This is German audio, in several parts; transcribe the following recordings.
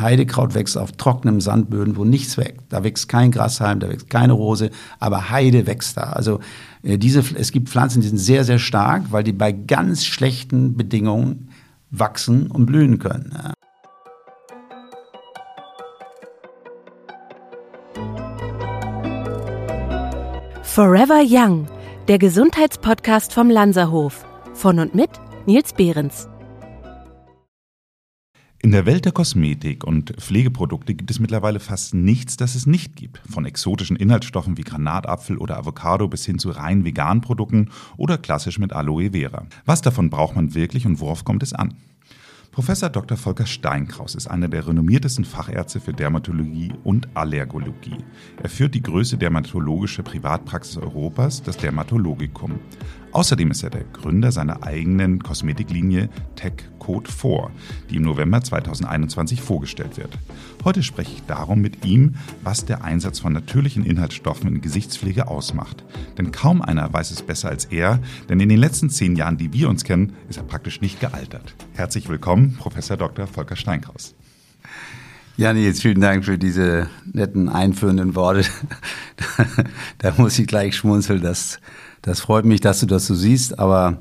Heidekraut wächst auf trockenem Sandböden, wo nichts wächst. Da wächst kein Grashalm, da wächst keine Rose, aber Heide wächst da. Also äh, diese, es gibt Pflanzen, die sind sehr, sehr stark, weil die bei ganz schlechten Bedingungen wachsen und blühen können. Ja. Forever Young, der Gesundheitspodcast vom Lanzerhof. Von und mit Nils Behrens. In der Welt der Kosmetik und Pflegeprodukte gibt es mittlerweile fast nichts, das es nicht gibt. Von exotischen Inhaltsstoffen wie Granatapfel oder Avocado bis hin zu rein veganen Produkten oder klassisch mit Aloe Vera. Was davon braucht man wirklich und worauf kommt es an? Professor Dr. Volker Steinkraus ist einer der renommiertesten Fachärzte für Dermatologie und Allergologie. Er führt die größte dermatologische Privatpraxis Europas, das Dermatologikum. Außerdem ist er der Gründer seiner eigenen Kosmetiklinie Tech Code 4, die im November 2021 vorgestellt wird. Heute spreche ich darum mit ihm, was der Einsatz von natürlichen Inhaltsstoffen in Gesichtspflege ausmacht. Denn kaum einer weiß es besser als er, denn in den letzten zehn Jahren, die wir uns kennen, ist er praktisch nicht gealtert. Herzlich willkommen, Professor Dr. Volker Steinkraus. Ja, Nils, vielen Dank für diese netten einführenden Worte. da muss ich gleich schmunzeln, dass das freut mich, dass du das so siehst, aber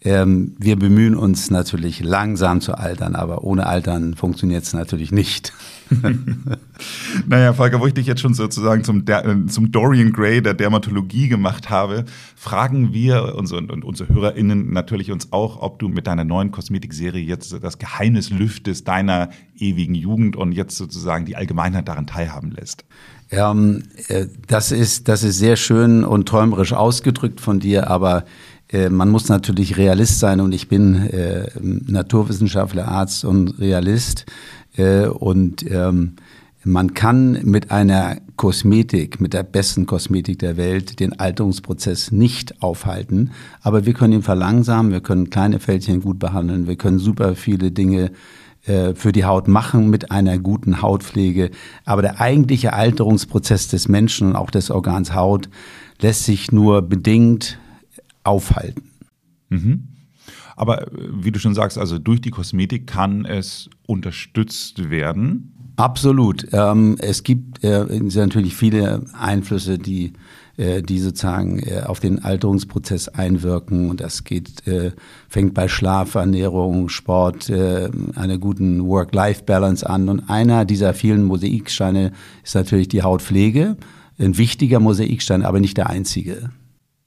ähm, wir bemühen uns natürlich langsam zu altern, aber ohne Altern funktioniert es natürlich nicht. naja, Volker, wo ich dich jetzt schon sozusagen zum, äh, zum Dorian Gray der Dermatologie gemacht habe, fragen wir unsere, und unsere HörerInnen natürlich uns auch, ob du mit deiner neuen Kosmetikserie jetzt das Geheimnis lüftest deiner ewigen Jugend und jetzt sozusagen die Allgemeinheit daran teilhaben lässt. Ähm, äh, das, ist, das ist sehr schön und träumerisch ausgedrückt von dir, aber äh, man muss natürlich Realist sein und ich bin äh, Naturwissenschaftler, Arzt und Realist. Äh, und ähm, man kann mit einer Kosmetik, mit der besten Kosmetik der Welt, den Alterungsprozess nicht aufhalten. Aber wir können ihn verlangsamen, wir können kleine Fältchen gut behandeln, wir können super viele Dinge äh, für die Haut machen mit einer guten Hautpflege. Aber der eigentliche Alterungsprozess des Menschen und auch des Organs Haut lässt sich nur bedingt aufhalten. Mhm. Aber äh, wie du schon sagst, also durch die Kosmetik kann es unterstützt werden. Absolut. Ähm, es gibt äh, natürlich viele Einflüsse, die die sozusagen äh, auf den Alterungsprozess einwirken. Und das geht, äh, fängt bei Schlaf, Ernährung, Sport, einer guten Work-Life-Balance an. Und einer dieser vielen Mosaiksteine ist natürlich die Hautpflege. Ein wichtiger Mosaikstein, aber nicht der einzige.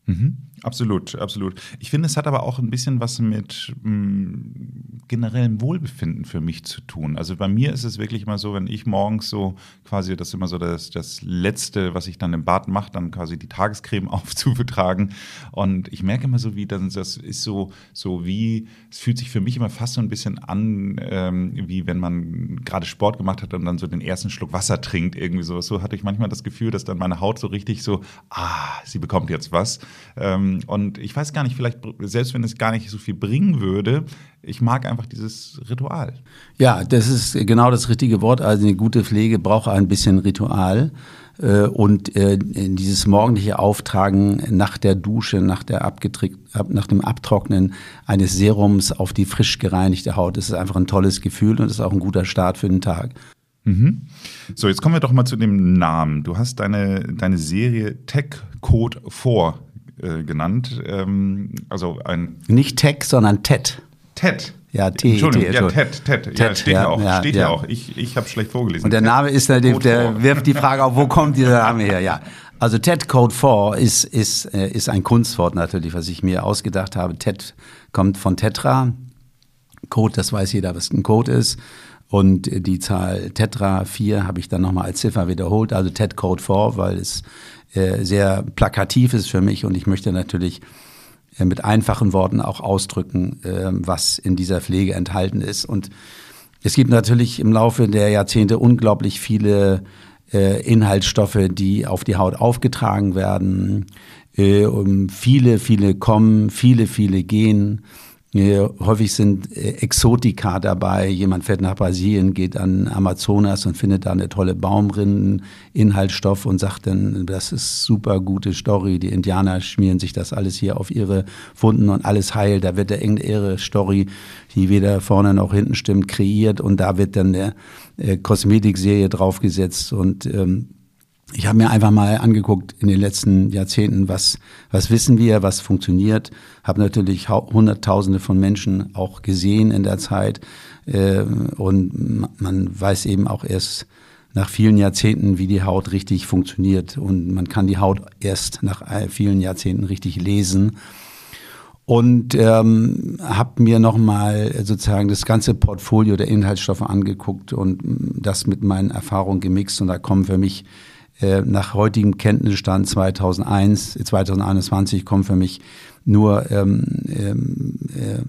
Mhm. Absolut, absolut. Ich finde, es hat aber auch ein bisschen was mit mh, mm, generellem Wohlbefinden für mich zu tun. Also bei mir ist es wirklich immer so, wenn ich morgens so quasi, das ist immer so das, das Letzte, was ich dann im Bad mache, dann quasi die Tagescreme aufzubetragen. Und ich merke immer so, wie dann, das ist so, so wie, es fühlt sich für mich immer fast so ein bisschen an, ähm, wie wenn man gerade Sport gemacht hat und dann so den ersten Schluck Wasser trinkt, irgendwie so. So hatte ich manchmal das Gefühl, dass dann meine Haut so richtig so, ah, sie bekommt jetzt was. Ähm, und ich weiß gar nicht, vielleicht, selbst wenn es gar nicht so viel bringen würde, ich mag einfach dieses Ritual. Ja, das ist genau das richtige Wort. Also eine gute Pflege braucht ein bisschen Ritual. Äh, und äh, dieses morgendliche Auftragen nach der Dusche, nach, der nach dem Abtrocknen eines Serums auf die frisch gereinigte Haut, das ist einfach ein tolles Gefühl und ist auch ein guter Start für den Tag. Mhm. So, jetzt kommen wir doch mal zu dem Namen. Du hast deine, deine Serie Tech Code 4 äh, genannt. Ähm, also ein Nicht Tech, sondern TED. TED. Ja, T, Entschuldigung, ja, TED, TED, TED. Ja, steht ja, auch. Ja, steht ja. auch. Ich, ich habe schlecht vorgelesen. Und der Name ist, der, der wirft die Frage auf, wo kommt dieser Name her? Ja. Also TED Code 4 ist, ist, äh, ist ein Kunstwort natürlich, was ich mir ausgedacht habe. TED kommt von Tetra. Code, das weiß jeder, was ein Code ist. Und die Zahl Tetra 4 habe ich dann nochmal als Ziffer wiederholt, also TED Code 4, weil es sehr plakativ ist für mich und ich möchte natürlich äh, mit einfachen Worten auch ausdrücken, äh, was in dieser Pflege enthalten ist. Und es gibt natürlich im Laufe der Jahrzehnte unglaublich viele äh, Inhaltsstoffe, die auf die Haut aufgetragen werden. Äh, viele, viele kommen, viele, viele gehen. Häufig sind äh, Exotika dabei. Jemand fährt nach Brasilien, geht an Amazonas und findet da eine tolle Baumrinden-Inhaltsstoff und sagt dann, das ist super gute Story. Die Indianer schmieren sich das alles hier auf ihre Wunden und alles heilt. Da wird da irgendeine Story, die weder vorne noch hinten stimmt, kreiert und da wird dann eine äh, Kosmetikserie draufgesetzt und ähm, ich habe mir einfach mal angeguckt in den letzten Jahrzehnten, was, was wissen wir, was funktioniert. Habe natürlich Hunderttausende von Menschen auch gesehen in der Zeit. Äh, und man weiß eben auch erst nach vielen Jahrzehnten, wie die Haut richtig funktioniert. Und man kann die Haut erst nach vielen Jahrzehnten richtig lesen. Und ähm, habe mir nochmal sozusagen das ganze Portfolio der Inhaltsstoffe angeguckt und das mit meinen Erfahrungen gemixt. Und da kommen für mich äh, nach heutigem Kenntnisstand 2001, 2021 kommen für mich nur ähm, ähm, äh,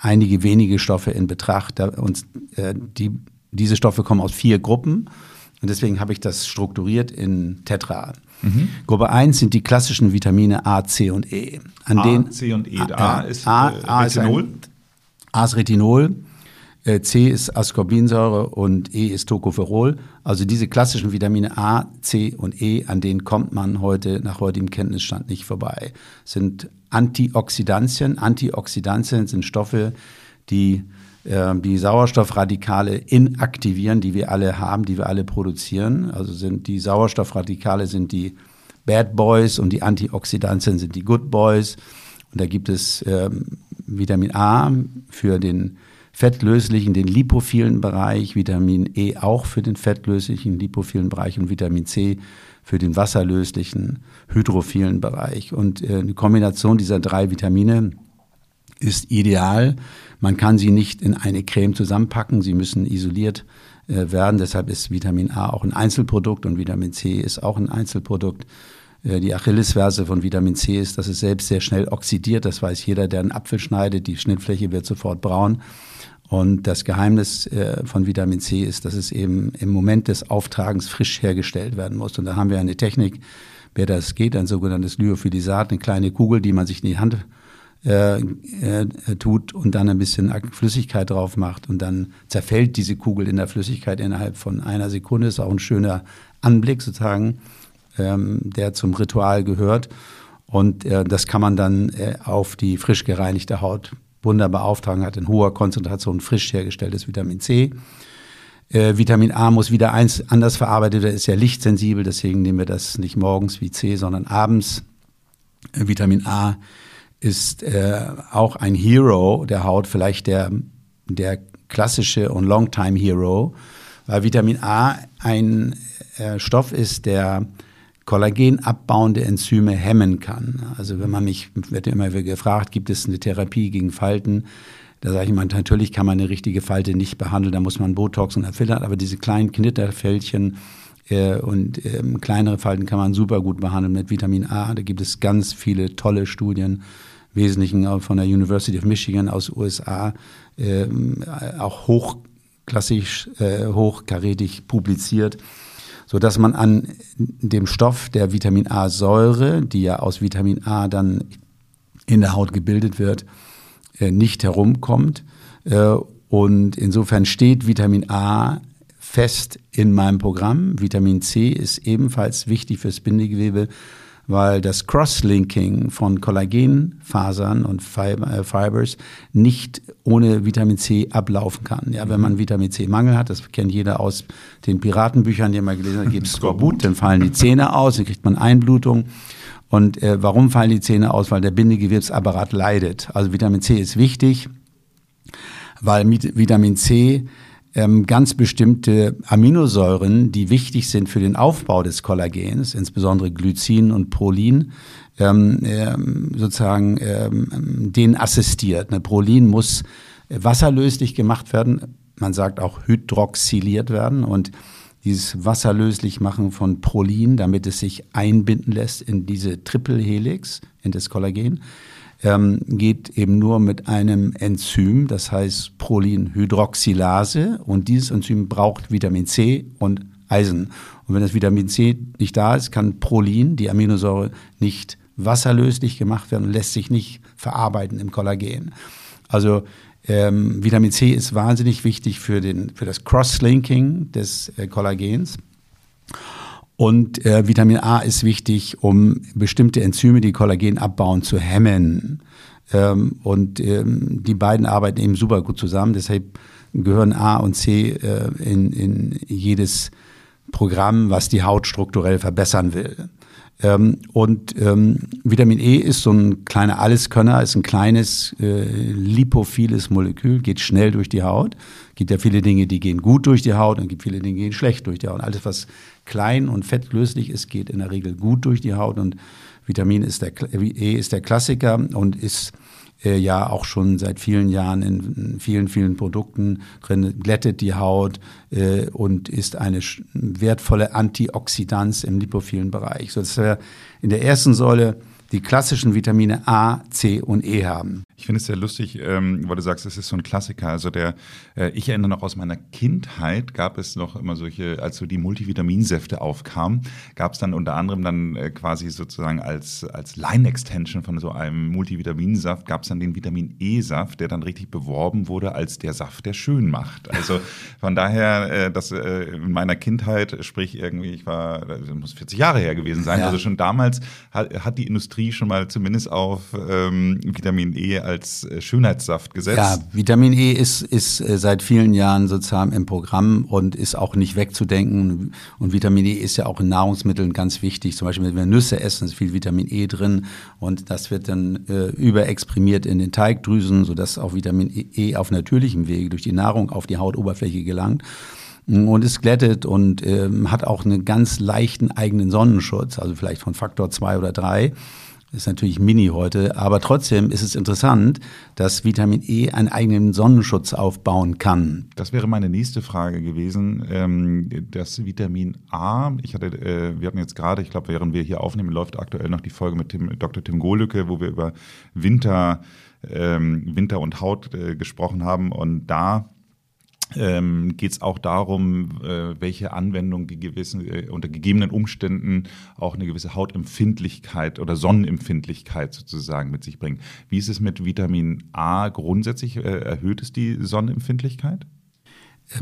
einige wenige Stoffe in Betracht. Und äh, die, diese Stoffe kommen aus vier Gruppen. Und deswegen habe ich das strukturiert in Tetra. Mhm. Gruppe 1 sind die klassischen Vitamine A, C und E. An A, C und E. A, A ist A, äh, A Retinol. Ist ein, A ist Retinol. Äh, C ist Ascorbinsäure und E ist Tocopherol. Also diese klassischen Vitamine A, C und E, an denen kommt man heute nach heutigem Kenntnisstand nicht vorbei. Sind Antioxidantien. Antioxidantien sind Stoffe, die äh, die Sauerstoffradikale inaktivieren, die wir alle haben, die wir alle produzieren. Also sind die Sauerstoffradikale sind die Bad Boys und die Antioxidantien sind die Good Boys. Und da gibt es ähm, Vitamin A für den fettlöslichen, den lipophilen Bereich, Vitamin E auch für den fettlöslichen, lipophilen Bereich und Vitamin C für den wasserlöslichen, hydrophilen Bereich. Und äh, eine Kombination dieser drei Vitamine ist ideal. Man kann sie nicht in eine Creme zusammenpacken, sie müssen isoliert äh, werden. Deshalb ist Vitamin A auch ein Einzelprodukt und Vitamin C ist auch ein Einzelprodukt. Äh, die Achillesferse von Vitamin C ist, dass es selbst sehr schnell oxidiert. Das weiß jeder, der einen Apfel schneidet. Die Schnittfläche wird sofort braun. Und das Geheimnis äh, von Vitamin C ist, dass es eben im Moment des Auftragens frisch hergestellt werden muss. Und da haben wir eine Technik, wer das geht, ein sogenanntes Lyophilisat, eine kleine Kugel, die man sich in die Hand äh, tut und dann ein bisschen Flüssigkeit drauf macht und dann zerfällt diese Kugel in der Flüssigkeit innerhalb von einer Sekunde. Ist auch ein schöner Anblick sozusagen, ähm, der zum Ritual gehört. Und äh, das kann man dann äh, auf die frisch gereinigte Haut wunderbar auftragen, hat in hoher Konzentration frisch hergestelltes Vitamin C. Äh, Vitamin A muss wieder eins anders verarbeitet werden, ist ja lichtsensibel, deswegen nehmen wir das nicht morgens wie C, sondern abends. Äh, Vitamin A ist äh, auch ein Hero der Haut, vielleicht der, der klassische und Longtime Hero, weil Vitamin A ein äh, Stoff ist, der Kollagen abbauende Enzyme hemmen kann. Also wenn man mich, wird immer wieder gefragt, gibt es eine Therapie gegen Falten? Da sage ich mal, natürlich kann man eine richtige Falte nicht behandeln, da muss man Botox und Filler, aber diese kleinen Knitterfältchen äh, und äh, kleinere Falten kann man super gut behandeln mit Vitamin A. Da gibt es ganz viele tolle Studien, Wesentlichen von der University of Michigan aus USA, äh, auch hochklassig, äh, hochkarätig publiziert so dass man an dem Stoff der Vitamin A-Säure, die ja aus Vitamin A dann in der Haut gebildet wird, äh, nicht herumkommt. Äh, und insofern steht Vitamin A fest in meinem Programm. Vitamin C ist ebenfalls wichtig fürs Bindegewebe weil das Crosslinking von Kollagenfasern und äh, Fibers nicht ohne Vitamin C ablaufen kann. Ja, wenn man mhm. Vitamin C Mangel hat, das kennt jeder aus den Piratenbüchern, die man gelesen hat, gibt es Skorbut, dann fallen die Zähne aus, dann kriegt man Einblutung. Und äh, warum fallen die Zähne aus? Weil der Bindegewebsapparat leidet. Also Vitamin C ist wichtig, weil Vitamin C ähm, ganz bestimmte Aminosäuren, die wichtig sind für den Aufbau des Kollagens, insbesondere Glycin und Prolin, ähm, ähm, sozusagen ähm, den assistiert. Ne, Prolin muss wasserlöslich gemacht werden, man sagt auch hydroxyliert werden und dieses wasserlöslich machen von Prolin, damit es sich einbinden lässt in diese Triple-Helix, in das Kollagen, ähm, geht eben nur mit einem Enzym, das heißt Prolinhydroxylase. Und dieses Enzym braucht Vitamin C und Eisen. Und wenn das Vitamin C nicht da ist, kann Prolin, die Aminosäure, nicht wasserlöslich gemacht werden und lässt sich nicht verarbeiten im Kollagen. Also ähm, Vitamin C ist wahnsinnig wichtig für, den, für das Crosslinking des äh, Kollagens. Und äh, Vitamin A ist wichtig, um bestimmte Enzyme, die Kollagen abbauen, zu hemmen. Ähm, und ähm, die beiden arbeiten eben super gut zusammen. Deshalb gehören A und C äh, in, in jedes Programm, was die Haut strukturell verbessern will. Ähm, und ähm, Vitamin E ist so ein kleiner Alleskönner, ist ein kleines äh, lipophiles Molekül, geht schnell durch die Haut. Gibt ja viele Dinge, die gehen gut durch die Haut und gibt viele Dinge, die gehen schlecht durch die Haut. Alles, was klein und fettlöslich ist, geht in der Regel gut durch die Haut und Vitamin ist der, E ist der Klassiker und ist äh, ja auch schon seit vielen Jahren in vielen, vielen Produkten drin, glättet die Haut äh, und ist eine wertvolle Antioxidanz im lipophilen Bereich. So, das wäre in der ersten Säule die klassischen Vitamine A, C und E haben. Ich finde es sehr lustig, ähm, weil du sagst, es ist so ein Klassiker. Also der, äh, ich erinnere noch aus meiner Kindheit gab es noch immer solche, als so die Multivitaminsäfte aufkamen, gab es dann unter anderem dann äh, quasi sozusagen als, als Line-Extension von so einem Multivitaminsaft, gab es dann den Vitamin E-Saft, der dann richtig beworben wurde als der Saft, der schön macht. Also von daher, äh, das äh, in meiner Kindheit, sprich irgendwie, ich war, das muss 40 Jahre her gewesen sein, ja. also schon damals hat, hat die Industrie schon mal zumindest auf ähm, Vitamin E als äh, Schönheitssaft gesetzt. Ja, Vitamin E ist, ist äh, seit vielen Jahren sozusagen im Programm und ist auch nicht wegzudenken. Und Vitamin E ist ja auch in Nahrungsmitteln ganz wichtig. Zum Beispiel, wenn wir Nüsse essen, ist viel Vitamin E drin und das wird dann äh, überexprimiert in den Teigdrüsen, sodass auch Vitamin E auf natürlichem Wege durch die Nahrung auf die Hautoberfläche gelangt und ist glättet und ähm, hat auch einen ganz leichten eigenen Sonnenschutz, also vielleicht von Faktor zwei oder drei ist natürlich mini heute, aber trotzdem ist es interessant, dass Vitamin E einen eigenen Sonnenschutz aufbauen kann. Das wäre meine nächste Frage gewesen. Ähm, das Vitamin A, ich hatte, äh, wir hatten jetzt gerade, ich glaube, während wir hier aufnehmen, läuft aktuell noch die Folge mit Tim, Dr. Tim Gohlücke, wo wir über Winter, ähm, Winter und Haut äh, gesprochen haben und da ähm, geht es auch darum, äh, welche Anwendung gewissen, äh, unter gegebenen Umständen auch eine gewisse Hautempfindlichkeit oder Sonnenempfindlichkeit sozusagen mit sich bringt. Wie ist es mit Vitamin A grundsätzlich? Äh, erhöht es die Sonnenempfindlichkeit?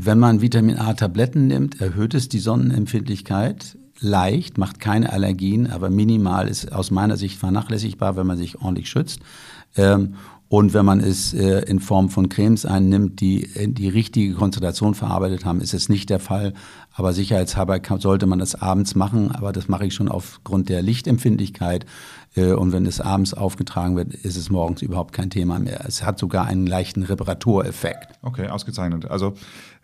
Wenn man Vitamin A-Tabletten nimmt, erhöht es die Sonnenempfindlichkeit leicht, macht keine Allergien, aber minimal ist aus meiner Sicht vernachlässigbar, wenn man sich ordentlich schützt. Ähm, und wenn man es äh, in Form von Cremes einnimmt, die die richtige Konzentration verarbeitet haben, ist es nicht der Fall. Aber sicherheitshalber sollte man das abends machen. Aber das mache ich schon aufgrund der Lichtempfindlichkeit. Äh, und wenn es abends aufgetragen wird, ist es morgens überhaupt kein Thema mehr. Es hat sogar einen leichten Reparatureffekt. Okay, ausgezeichnet. Also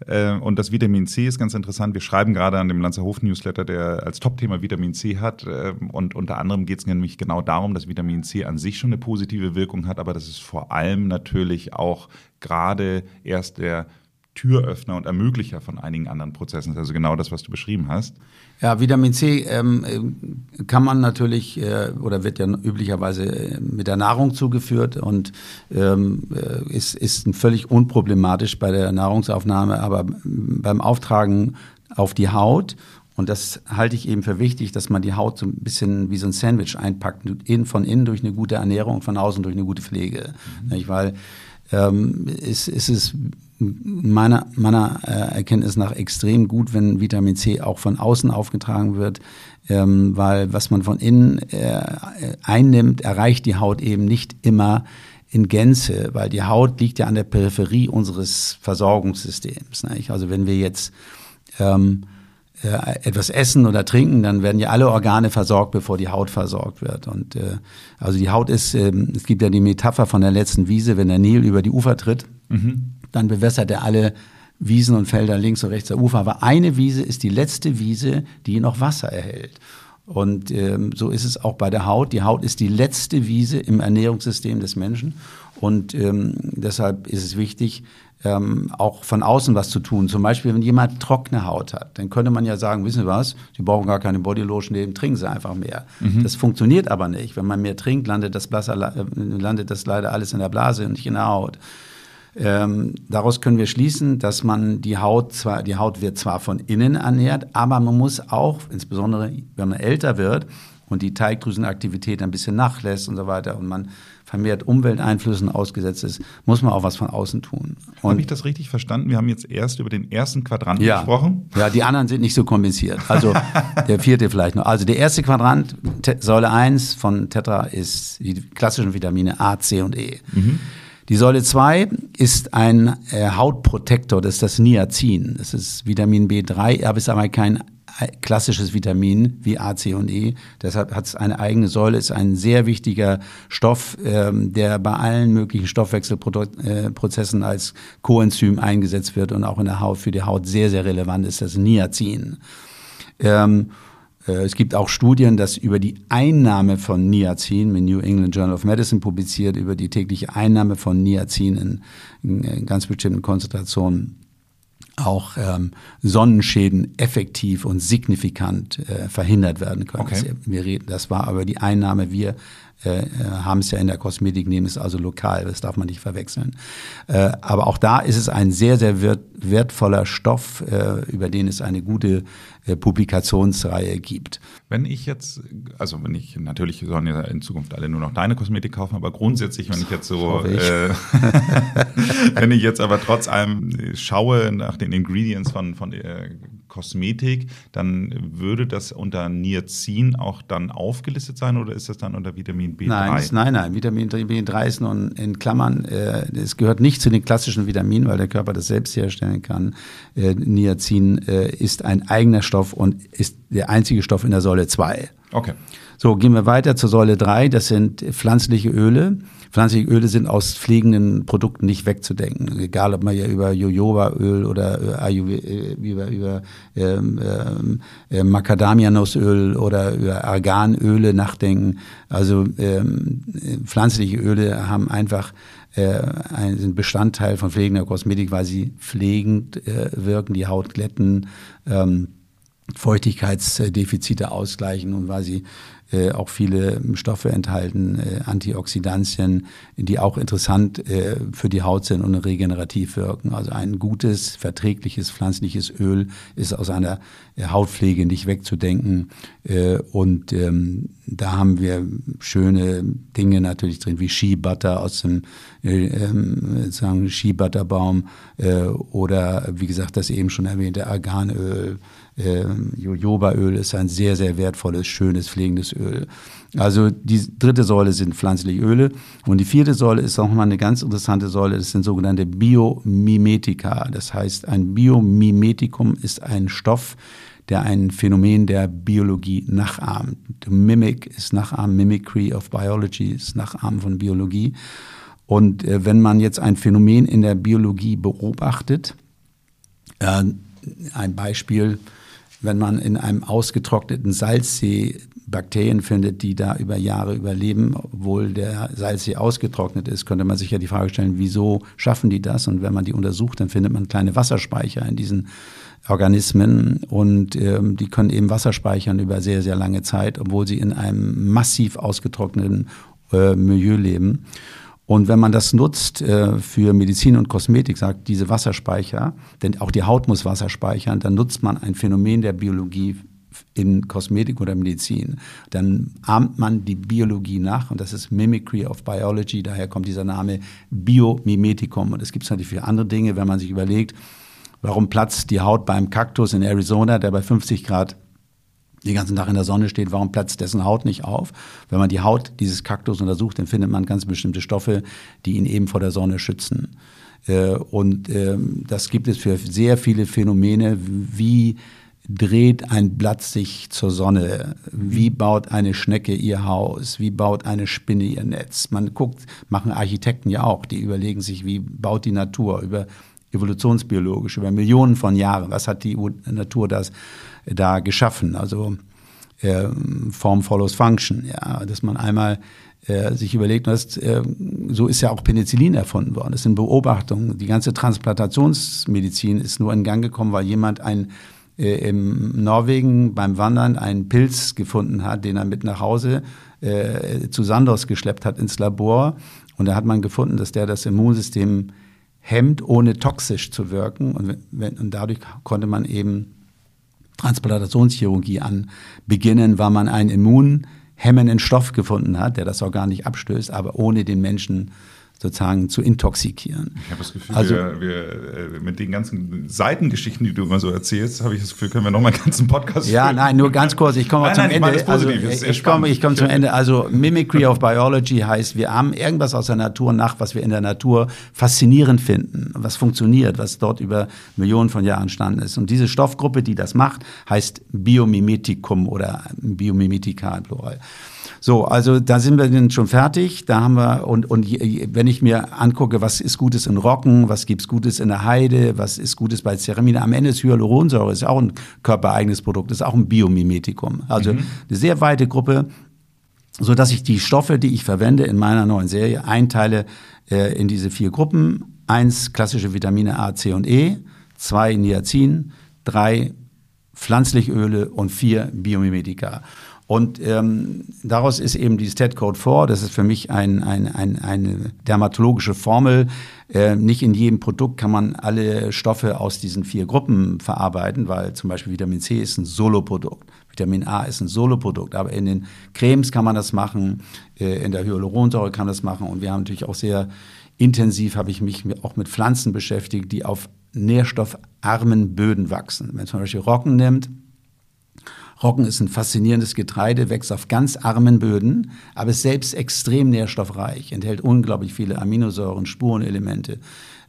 äh, und das Vitamin C ist ganz interessant. Wir schreiben gerade an dem Lanzerhof Newsletter, der als Topthema Vitamin C hat. Äh, und unter anderem geht es nämlich genau darum, dass Vitamin C an sich schon eine positive Wirkung hat, aber dass es vor allem natürlich auch gerade erst der Türöffner und Ermöglicher von einigen anderen Prozessen. Also genau das, was du beschrieben hast. Ja, Vitamin C ähm, äh, kann man natürlich äh, oder wird ja üblicherweise äh, mit der Nahrung zugeführt und ähm, äh, ist, ist völlig unproblematisch bei der Nahrungsaufnahme, aber beim Auftragen auf die Haut und das halte ich eben für wichtig, dass man die Haut so ein bisschen wie so ein Sandwich einpackt, innen von innen durch eine gute Ernährung und von außen durch eine gute Pflege. Mhm. Weil ähm, ist, ist es meiner, meiner äh, Erkenntnis nach extrem gut, wenn Vitamin C auch von außen aufgetragen wird, ähm, weil was man von innen äh, einnimmt, erreicht die Haut eben nicht immer in Gänze, weil die Haut liegt ja an der Peripherie unseres Versorgungssystems. Nicht? Also wenn wir jetzt ähm, äh, etwas essen oder trinken, dann werden ja alle Organe versorgt, bevor die Haut versorgt wird. Und äh, also die Haut ist, äh, es gibt ja die Metapher von der letzten Wiese, wenn der Nil über die Ufer tritt, mhm. Dann bewässert er alle Wiesen und Felder links und rechts der Ufer. Aber eine Wiese ist die letzte Wiese, die noch Wasser erhält. Und ähm, so ist es auch bei der Haut. Die Haut ist die letzte Wiese im Ernährungssystem des Menschen. Und ähm, deshalb ist es wichtig, ähm, auch von außen was zu tun. Zum Beispiel, wenn jemand trockene Haut hat, dann könnte man ja sagen, wissen Sie was, Sie brauchen gar keine Bodylotion nehmen, trinken Sie einfach mehr. Mhm. Das funktioniert aber nicht. Wenn man mehr trinkt, landet das, Blasser, äh, landet das leider alles in der Blase und nicht in der Haut. Ähm, daraus können wir schließen, dass man die Haut zwar, die Haut wird zwar von innen ernährt, aber man muss auch, insbesondere wenn man älter wird, und die Teigdrüsenaktivität ein bisschen nachlässt und so weiter und man vermehrt Umwelteinflüssen ausgesetzt ist, muss man auch was von außen tun. Habe ich das richtig verstanden? Wir haben jetzt erst über den ersten Quadranten ja, gesprochen. Ja, die anderen sind nicht so kompliziert. Also der vierte vielleicht noch. Also der erste Quadrant, Säule 1 von Tetra, ist die klassischen Vitamine A, C und E. Mhm. Die Säule 2 ist ein äh, Hautprotektor, das ist das Niacin. Das ist Vitamin B3, aber ist aber kein klassisches Vitamin wie A, C und E. Deshalb hat es eine eigene Säule, ist ein sehr wichtiger Stoff, ähm, der bei allen möglichen Stoffwechselprozessen als Coenzym eingesetzt wird und auch in der Haut für die Haut sehr, sehr relevant ist, das Niacin. Ähm, äh, es gibt auch Studien, dass über die Einnahme von Niacin, mit New England Journal of Medicine publiziert, über die tägliche Einnahme von Niacin in, in ganz bestimmten Konzentrationen auch ähm, Sonnenschäden effektiv und signifikant äh, verhindert werden können. Okay. Wir reden, das war aber die Einnahme. Wir äh, äh, haben es ja in der Kosmetik, nehmen es also lokal, das darf man nicht verwechseln. Äh, aber auch da ist es ein sehr, sehr wert, wertvoller Stoff, äh, über den es eine gute äh, Publikationsreihe gibt. Wenn ich jetzt, also wenn ich, natürlich sollen ja in Zukunft alle nur noch deine Kosmetik kaufen, aber grundsätzlich, wenn ich jetzt so, ich. Äh, wenn ich jetzt aber trotz allem schaue nach den Ingredients von, von der Kosmetik, dann würde das unter Niacin auch dann aufgelistet sein oder ist das dann unter Vitamin B3? Nein, nein, nein. Vitamin B3 ist nun in Klammern, äh, es gehört nicht zu den klassischen Vitaminen, weil der Körper das selbst herstellen kann. Äh, Niacin äh, ist ein eigener Stoff und ist der einzige Stoff in der Säule 2. Okay. So, gehen wir weiter zur Säule 3. Das sind pflanzliche Öle. Pflanzliche Öle sind aus pflegenden Produkten nicht wegzudenken. Egal, ob man ja über Jojobaöl oder äh, äh, über, über ähm, ähm, äh, Macadamianussöl oder über Arganöle nachdenken. Also ähm, pflanzliche Öle haben einfach äh, ein Bestandteil von pflegender Kosmetik, weil sie pflegend äh, wirken, die Haut glätten, ähm, Feuchtigkeitsdefizite ausgleichen und weil sie äh, auch viele Stoffe enthalten, äh, Antioxidantien, die auch interessant äh, für die Haut sind und regenerativ wirken. Also ein gutes, verträgliches pflanzliches Öl ist aus einer Hautpflege nicht wegzudenken. Und ähm, da haben wir schöne Dinge natürlich drin, wie Shea Butter aus dem äh, ähm, sagen Shea Butter Baum äh, oder wie gesagt das eben schon erwähnte Arganöl äh, Jojobaöl ist ein sehr, sehr wertvolles, schönes, pflegendes Öl. Also die dritte Säule sind pflanzliche Öle und die vierte Säule ist auch mal eine ganz interessante Säule, das sind sogenannte Biomimetika. Das heißt, ein Biomimetikum ist ein Stoff, der ein Phänomen der Biologie nachahmt. Mimic ist Nachahmen, Mimicry of Biology ist Nachahmen von Biologie. Und äh, wenn man jetzt ein Phänomen in der Biologie beobachtet, äh, ein Beispiel, wenn man in einem ausgetrockneten Salzsee Bakterien findet, die da über Jahre überleben, obwohl der Salzsee ausgetrocknet ist, könnte man sich ja die Frage stellen, wieso schaffen die das? Und wenn man die untersucht, dann findet man kleine Wasserspeicher in diesen Organismen und ähm, die können eben Wasser speichern über sehr, sehr lange Zeit, obwohl sie in einem massiv ausgetrockneten äh, Milieu leben. Und wenn man das nutzt äh, für Medizin und Kosmetik, sagt diese Wasserspeicher, denn auch die Haut muss Wasser speichern, dann nutzt man ein Phänomen der Biologie in Kosmetik oder Medizin. Dann ahmt man die Biologie nach und das ist Mimicry of Biology, daher kommt dieser Name Biomimetikum. Und es gibt natürlich für andere Dinge, wenn man sich überlegt, warum platzt die Haut beim Kaktus in Arizona, der bei 50 Grad den ganzen Tag in der Sonne steht, warum platzt dessen Haut nicht auf? Wenn man die Haut dieses Kaktus untersucht, dann findet man ganz bestimmte Stoffe, die ihn eben vor der Sonne schützen. Äh, und ähm, das gibt es für sehr viele Phänomene, wie dreht ein Blatt sich zur Sonne? Wie baut eine Schnecke ihr Haus? Wie baut eine Spinne ihr Netz? Man guckt, machen Architekten ja auch, die überlegen sich, wie baut die Natur über evolutionsbiologisch, über Millionen von Jahren. Was hat die Natur das da geschaffen. Also äh, Form follows Function, ja, dass man einmal äh, sich überlegt, dass, äh, so ist ja auch Penicillin erfunden worden. Das sind Beobachtungen. Die ganze Transplantationsmedizin ist nur in Gang gekommen, weil jemand ein äh, im Norwegen beim Wandern einen Pilz gefunden hat, den er mit nach Hause äh, zu Sandos geschleppt hat ins Labor. Und da hat man gefunden, dass der das Immunsystem hemmt, ohne toxisch zu wirken. Und, wenn, und dadurch konnte man eben Transplantationschirurgie an beginnen, weil man ein Immun hemmenden Stoff gefunden hat, der das gar nicht abstößt, aber ohne den Menschen sozusagen zu intoxikieren. Ich habe das Gefühl, also, wir, wir, äh, mit den ganzen Seitengeschichten, die du immer so erzählst, habe ich das Gefühl, können wir noch mal einen ganzen Podcast Ja, führen. nein, nur ganz kurz, ich komme nein, zum nein, Ende. Also, ich komme ich komm zum Ende. Also Mimicry of Biology heißt, wir haben irgendwas aus der Natur nach, was wir in der Natur faszinierend finden, was funktioniert, was dort über Millionen von Jahren entstanden ist. Und diese Stoffgruppe, die das macht, heißt Biomimetikum oder Biomimetika im Plural. So, also da sind wir dann schon fertig. Da haben wir, und, und wenn ich mir angucke, was ist Gutes in Rocken, was gibt's Gutes in der Heide, was ist Gutes bei Ceramine, am Ende ist Hyaluronsäure, ist auch ein körpereigenes Produkt, ist auch ein Biomimetikum. Also mhm. eine sehr weite Gruppe, so dass ich die Stoffe, die ich verwende in meiner neuen Serie, einteile äh, in diese vier Gruppen. Eins klassische Vitamine A, C und E, zwei Niacin, drei pflanzliche Öle und vier Biomimetika. Und ähm, daraus ist eben die Stat-Code 4, das ist für mich ein, ein, ein, eine dermatologische Formel. Äh, nicht in jedem Produkt kann man alle Stoffe aus diesen vier Gruppen verarbeiten, weil zum Beispiel Vitamin C ist ein Soloprodukt. Vitamin A ist ein Soloprodukt, aber in den Cremes kann man das machen, äh, in der Hyaluronsäure kann man das machen und wir haben natürlich auch sehr intensiv, habe ich mich auch mit Pflanzen beschäftigt, die auf nährstoffarmen Böden wachsen. Wenn man zum Beispiel Roggen nimmt, Roggen ist ein faszinierendes Getreide, wächst auf ganz armen Böden, aber ist selbst extrem nährstoffreich, enthält unglaublich viele Aminosäuren, Spurenelemente,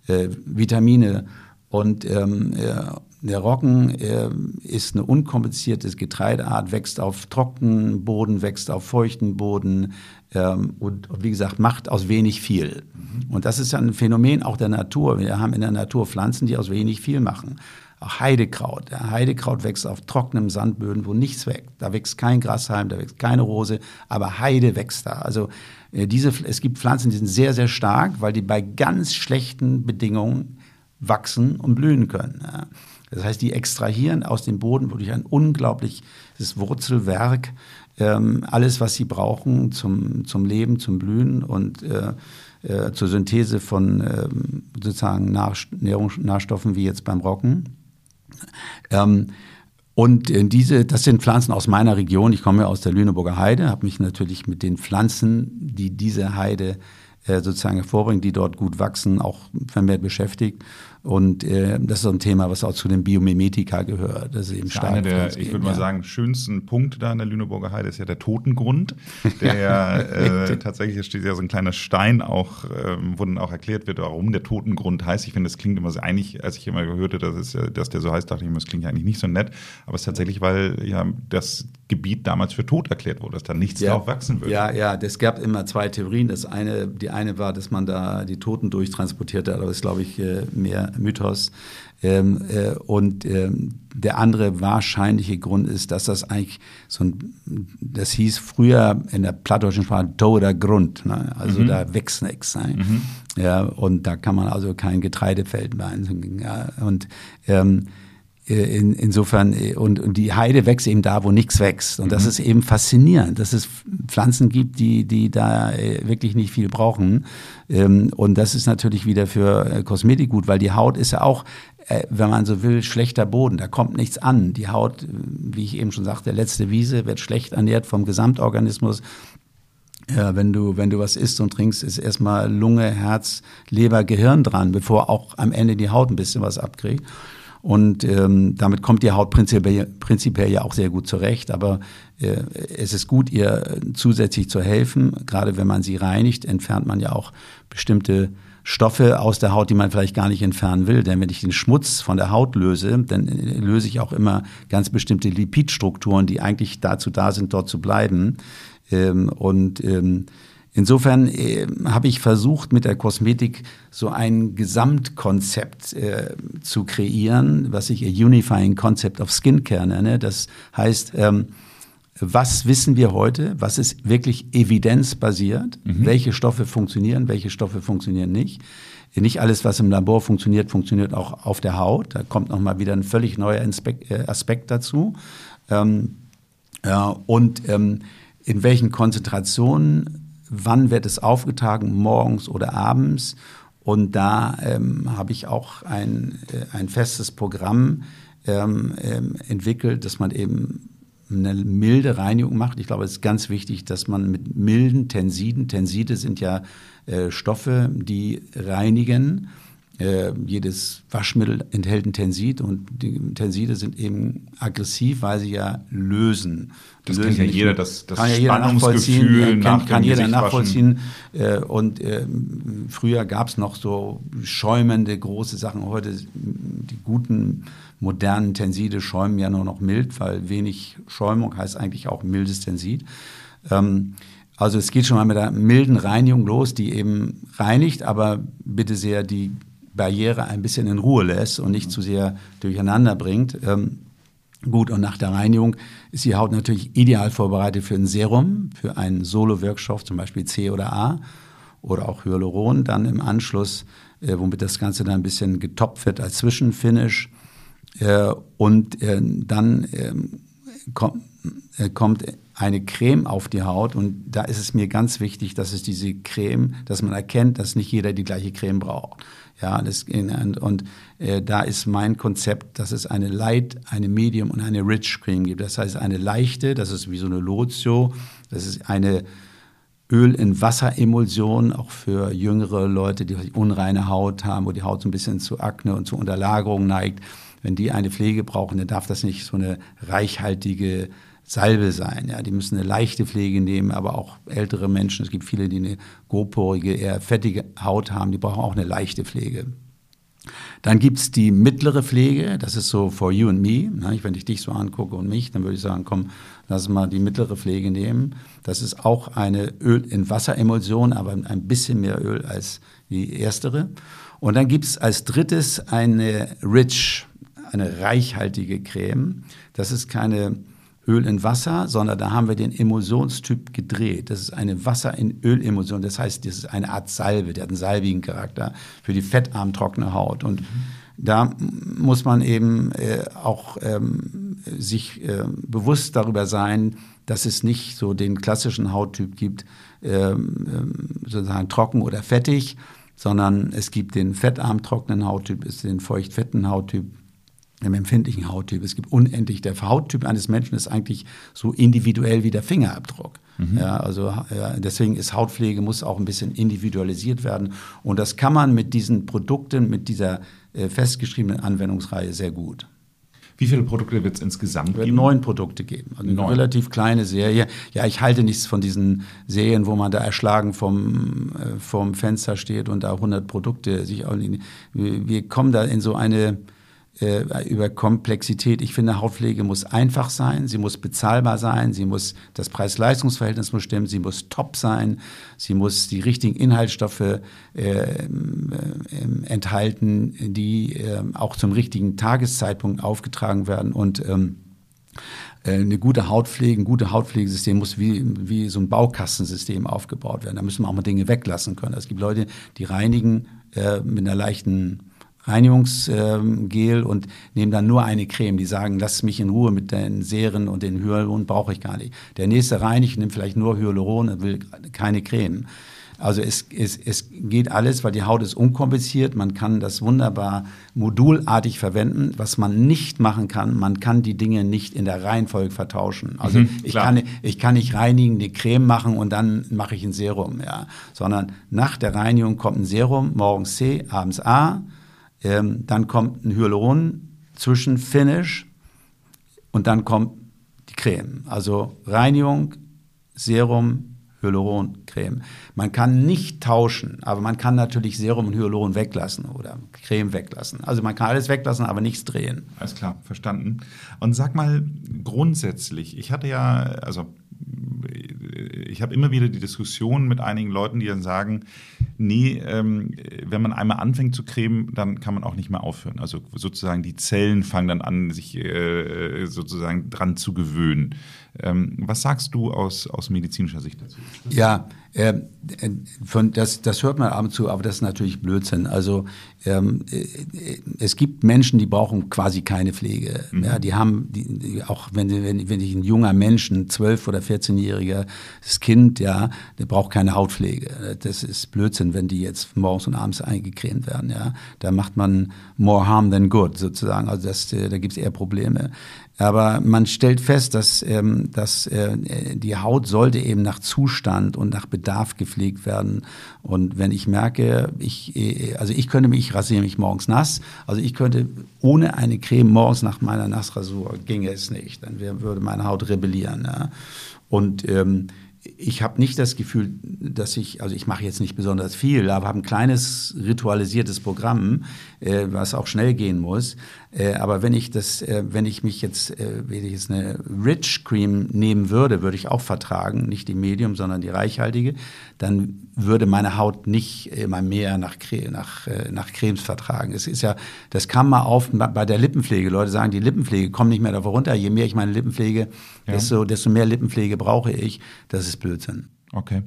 äh, Vitamine. Und ähm, äh, der Roggen äh, ist eine unkomplizierte Getreideart, wächst auf trockenen Boden, wächst auf feuchten Boden ähm, und, wie gesagt, macht aus wenig viel. Mhm. Und das ist ein Phänomen auch der Natur. Wir haben in der Natur Pflanzen, die aus wenig viel machen. Heidekraut. Ja, Heidekraut wächst auf trockenem Sandböden, wo nichts wächst. Da wächst kein Grashalm, da wächst keine Rose, aber Heide wächst da. Also äh, diese, es gibt Pflanzen, die sind sehr, sehr stark, weil die bei ganz schlechten Bedingungen wachsen und blühen können. Ja. Das heißt, die extrahieren aus dem Boden wirklich ein unglaubliches Wurzelwerk, ähm, alles, was sie brauchen zum, zum Leben, zum Blühen und äh, äh, zur Synthese von ähm, sozusagen Nahrungsstoffen wie jetzt beim Roggen. Ähm, und diese, das sind Pflanzen aus meiner Region. Ich komme ja aus der Lüneburger Heide, habe mich natürlich mit den Pflanzen, die diese Heide äh, sozusagen hervorbringen, die dort gut wachsen, auch vermehrt beschäftigt. Und äh, das ist so ein Thema, was auch zu den Biomimetika gehört. Das ist eben stark. Einer der, ich würde mal sagen, schönsten Punkte da in der Lüneburger Heide ist ja der Totengrund, der ja äh, tatsächlich steht ja so ein kleiner Stein auch, ähm, wo dann auch erklärt wird, warum der Totengrund heißt. Ich finde, das klingt immer so eigentlich, als ich immer gehört habe, dass, es, dass der so heißt, dachte ich mir, das klingt ja eigentlich nicht so nett. Aber es ist tatsächlich, weil ja das Gebiet damals für tot erklärt wurde, dass da nichts ja, drauf wachsen würde. Ja, ja, es gab immer zwei Theorien. Das eine, die eine war, dass man da die Toten durchtransportiert hat, aber das ist, glaube ich, äh, mehr Mythos. Ähm, äh, und ähm, der andere wahrscheinliche Grund ist, dass das eigentlich so ein, das hieß früher in der plattdeutschen Sprache toter Grund, ne? also mhm. da wächst nichts. Ne? Mhm. Ja, und da kann man also kein Getreidefeld mehr einzügen. Ja? Und ähm, äh, in, insofern, äh, und, und die Heide wächst eben da, wo nichts wächst. Und das mhm. ist eben faszinierend, dass es Pflanzen gibt, die, die da äh, wirklich nicht viel brauchen. Ähm, und das ist natürlich wieder für Kosmetik gut, weil die Haut ist ja auch, wenn man so will, schlechter Boden. Da kommt nichts an. Die Haut, wie ich eben schon sagte, letzte Wiese, wird schlecht ernährt vom Gesamtorganismus. Ja, wenn du, wenn du was isst und trinkst, ist erstmal Lunge, Herz, Leber, Gehirn dran, bevor auch am Ende die Haut ein bisschen was abkriegt. Und ähm, damit kommt die Haut prinzipiell, prinzipiell ja auch sehr gut zurecht. Aber äh, es ist gut, ihr zusätzlich zu helfen. Gerade wenn man sie reinigt, entfernt man ja auch bestimmte Stoffe aus der Haut, die man vielleicht gar nicht entfernen will. Denn wenn ich den Schmutz von der Haut löse, dann löse ich auch immer ganz bestimmte Lipidstrukturen, die eigentlich dazu da sind, dort zu bleiben. Ähm, und ähm, Insofern äh, habe ich versucht, mit der Kosmetik so ein Gesamtkonzept äh, zu kreieren, was ich a Unifying Concept of Skincare nenne. Das heißt, ähm, was wissen wir heute? Was ist wirklich evidenzbasiert? Mhm. Welche Stoffe funktionieren? Welche Stoffe funktionieren nicht? Nicht alles, was im Labor funktioniert, funktioniert auch auf der Haut. Da kommt nochmal wieder ein völlig neuer äh, Aspekt dazu. Ähm, ja, und ähm, in welchen Konzentrationen wann wird es aufgetragen, morgens oder abends. Und da ähm, habe ich auch ein, äh, ein festes Programm ähm, ähm, entwickelt, dass man eben eine milde Reinigung macht. Ich glaube, es ist ganz wichtig, dass man mit milden Tensiden, Tenside sind ja äh, Stoffe, die reinigen. Äh, jedes Waschmittel enthält ein Tensid und die Tenside sind eben aggressiv, weil sie ja lösen. Das lösen kennt ja jeder, das, das kann ja jeder nachvollziehen. Kann, kann jeder nachvollziehen. Äh, und äh, früher gab es noch so schäumende große Sachen. Heute die guten modernen Tenside schäumen ja nur noch mild, weil wenig Schäumung heißt eigentlich auch mildes Tensid. Ähm, also es geht schon mal mit einer milden Reinigung los, die eben reinigt, aber bitte sehr die Barriere ein bisschen in Ruhe lässt und nicht zu sehr durcheinander bringt. Ähm, gut, und nach der Reinigung ist die Haut natürlich ideal vorbereitet für ein Serum, für einen Solo-Wirkstoff, zum Beispiel C oder A oder auch Hyaluron, dann im Anschluss, äh, womit das Ganze dann ein bisschen getoppt wird als Zwischenfinish. Äh, und äh, dann ähm, kommt, äh, kommt eine Creme auf die Haut und da ist es mir ganz wichtig, dass es diese Creme, dass man erkennt, dass nicht jeder die gleiche Creme braucht. Ja, das, und, und äh, da ist mein Konzept, dass es eine Light, eine Medium und eine Rich Cream gibt. Das heißt, eine leichte, das ist wie so eine Lotio, das ist eine Öl in Wasseremulsion, auch für jüngere Leute, die unreine Haut haben, wo die Haut so ein bisschen zu Akne und zu Unterlagerung neigt. Wenn die eine Pflege brauchen, dann darf das nicht so eine reichhaltige Salbe sein. Ja, die müssen eine leichte Pflege nehmen, aber auch ältere Menschen. Es gibt viele, die eine grobporige, eher fettige Haut haben. Die brauchen auch eine leichte Pflege. Dann gibt's die mittlere Pflege, das ist so for you and me. Wenn ich dich so angucke und mich, dann würde ich sagen, komm, lass mal die mittlere Pflege nehmen. Das ist auch eine Öl in Wasseremulsion, aber ein bisschen mehr Öl als die erstere. Und dann gibt's als drittes eine Rich, eine reichhaltige Creme. Das ist keine Öl in Wasser, sondern da haben wir den Emulsionstyp gedreht. Das ist eine Wasser in Ölemulsion. Das heißt, das ist eine Art Salbe, die hat einen salbigen Charakter für die fettarm trockene Haut. Und mhm. da muss man eben äh, auch ähm, sich äh, bewusst darüber sein, dass es nicht so den klassischen Hauttyp gibt, ähm, ähm sozusagen trocken oder fettig, sondern es gibt den fettarm trockenen Hauttyp, es den feucht-fetten Hauttyp, einem empfindlichen Hauttyp. Es gibt unendlich, der Hauttyp eines Menschen ist eigentlich so individuell wie der Fingerabdruck. Mhm. Ja, also ja, deswegen ist Hautpflege muss auch ein bisschen individualisiert werden. Und das kann man mit diesen Produkten, mit dieser äh, festgeschriebenen Anwendungsreihe sehr gut. Wie viele Produkte wird es insgesamt geben? Neun Produkte geben. Also eine relativ kleine Serie. Ja, ich halte nichts von diesen Serien, wo man da erschlagen vom, äh, vom Fenster steht und da 100 Produkte sich. Wir kommen da in so eine äh, über Komplexität. Ich finde, Hautpflege muss einfach sein, sie muss bezahlbar sein, sie muss das Preis-Leistungs-Verhältnis muss stimmen, sie muss top sein, sie muss die richtigen Inhaltsstoffe äh, äh, enthalten, die äh, auch zum richtigen Tageszeitpunkt aufgetragen werden und ähm, äh, eine gute Hautpflege, ein gutes Hautpflegesystem muss wie, wie so ein Baukastensystem aufgebaut werden. Da müssen wir auch mal Dinge weglassen können. Es gibt Leute, die reinigen äh, mit einer leichten Reinigungsgel und nehmen dann nur eine Creme. Die sagen, lass mich in Ruhe mit den Serien und den Hyaluron brauche ich gar nicht. Der nächste reinigt, nimmt vielleicht nur Hyaluron und will keine Creme. Also es, es, es geht alles, weil die Haut ist unkompliziert. Man kann das wunderbar modulartig verwenden. Was man nicht machen kann, man kann die Dinge nicht in der Reihenfolge vertauschen. Also mhm, ich, kann, ich kann nicht reinigen, die Creme machen und dann mache ich ein Serum. Ja. Sondern nach der Reinigung kommt ein Serum, morgens C, abends A ähm, dann kommt ein Hyaluron zwischen Finish und dann kommt die Creme. Also Reinigung, Serum, Hyaluron, Creme. Man kann nicht tauschen, aber man kann natürlich Serum und Hyaluron weglassen oder Creme weglassen. Also man kann alles weglassen, aber nichts drehen. Alles klar, verstanden. Und sag mal grundsätzlich, ich hatte ja, also ich habe immer wieder die Diskussion mit einigen Leuten, die dann sagen, nee, ähm, wenn man einmal anfängt zu cremen, dann kann man auch nicht mehr aufhören. Also sozusagen die Zellen fangen dann an, sich äh, sozusagen dran zu gewöhnen. Ähm, was sagst du aus, aus medizinischer Sicht dazu? Ja, äh, von, das, das hört man ab und zu, aber das ist natürlich Blödsinn. Also ähm, äh, es gibt Menschen, die brauchen quasi keine Pflege. Mhm. Ja, die haben, die, auch wenn, wenn, wenn ich ein junger Mensch, ein 12- oder 14-jähriges Kind, ja, der braucht keine Hautpflege. Das ist Blödsinn, wenn die jetzt morgens und abends eingecremt werden. Ja, da macht man more harm than good sozusagen. Also das, äh, da gibt es eher Probleme. Aber man stellt fest, dass, ähm, dass äh, die Haut sollte eben nach Zustand und nach Bedarf gepflegt werden. Und wenn ich merke, ich, äh, also ich könnte mich, ich rasiere mich morgens nass, also ich könnte ohne eine Creme morgens nach meiner Nassrasur ginge es nicht. Dann würde meine Haut rebellieren. Ja. Und ähm, ich habe nicht das Gefühl, dass ich, also ich mache jetzt nicht besonders viel, aber habe ein kleines ritualisiertes Programm, äh, was auch schnell gehen muss. Äh, aber wenn ich das, äh, wenn ich mich jetzt, äh, wenn ich jetzt eine Rich Cream nehmen würde, würde ich auch vertragen, nicht die Medium, sondern die reichhaltige, dann würde meine Haut nicht immer mehr nach, nach, äh, nach Cremes vertragen. Es ist ja, das kam mal auf bei der Lippenpflege. Leute sagen, die Lippenpflege kommt nicht mehr davor runter. Je mehr ich meine Lippenpflege, ja. desto, desto mehr Lippenpflege brauche ich. Das ist Blödsinn. Okay.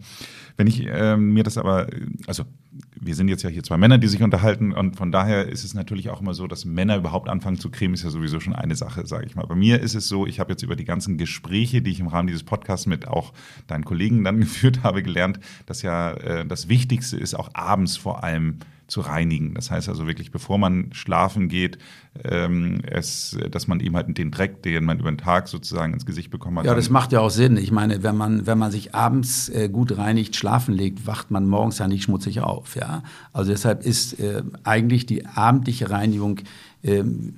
Wenn ich äh, mir das aber, also wir sind jetzt ja hier zwei Männer, die sich unterhalten und von daher ist es natürlich auch immer so, dass Männer überhaupt anfangen zu cremen, ist ja sowieso schon eine Sache, sage ich mal. Bei mir ist es so, ich habe jetzt über die ganzen Gespräche, die ich im Rahmen dieses Podcasts mit auch deinen Kollegen dann geführt habe, gelernt, dass ja äh, das Wichtigste ist, auch abends vor allem zu reinigen. Das heißt also wirklich, bevor man schlafen geht, ähm, es, dass man eben halt den Dreck, den man über den Tag sozusagen ins Gesicht bekommen hat. Ja, das macht ja auch Sinn. Ich meine, wenn man, wenn man sich abends äh, gut reinigt, schlafen legt, wacht man morgens ja nicht schmutzig auf. Ja? Also deshalb ist äh, eigentlich die abendliche Reinigung ähm,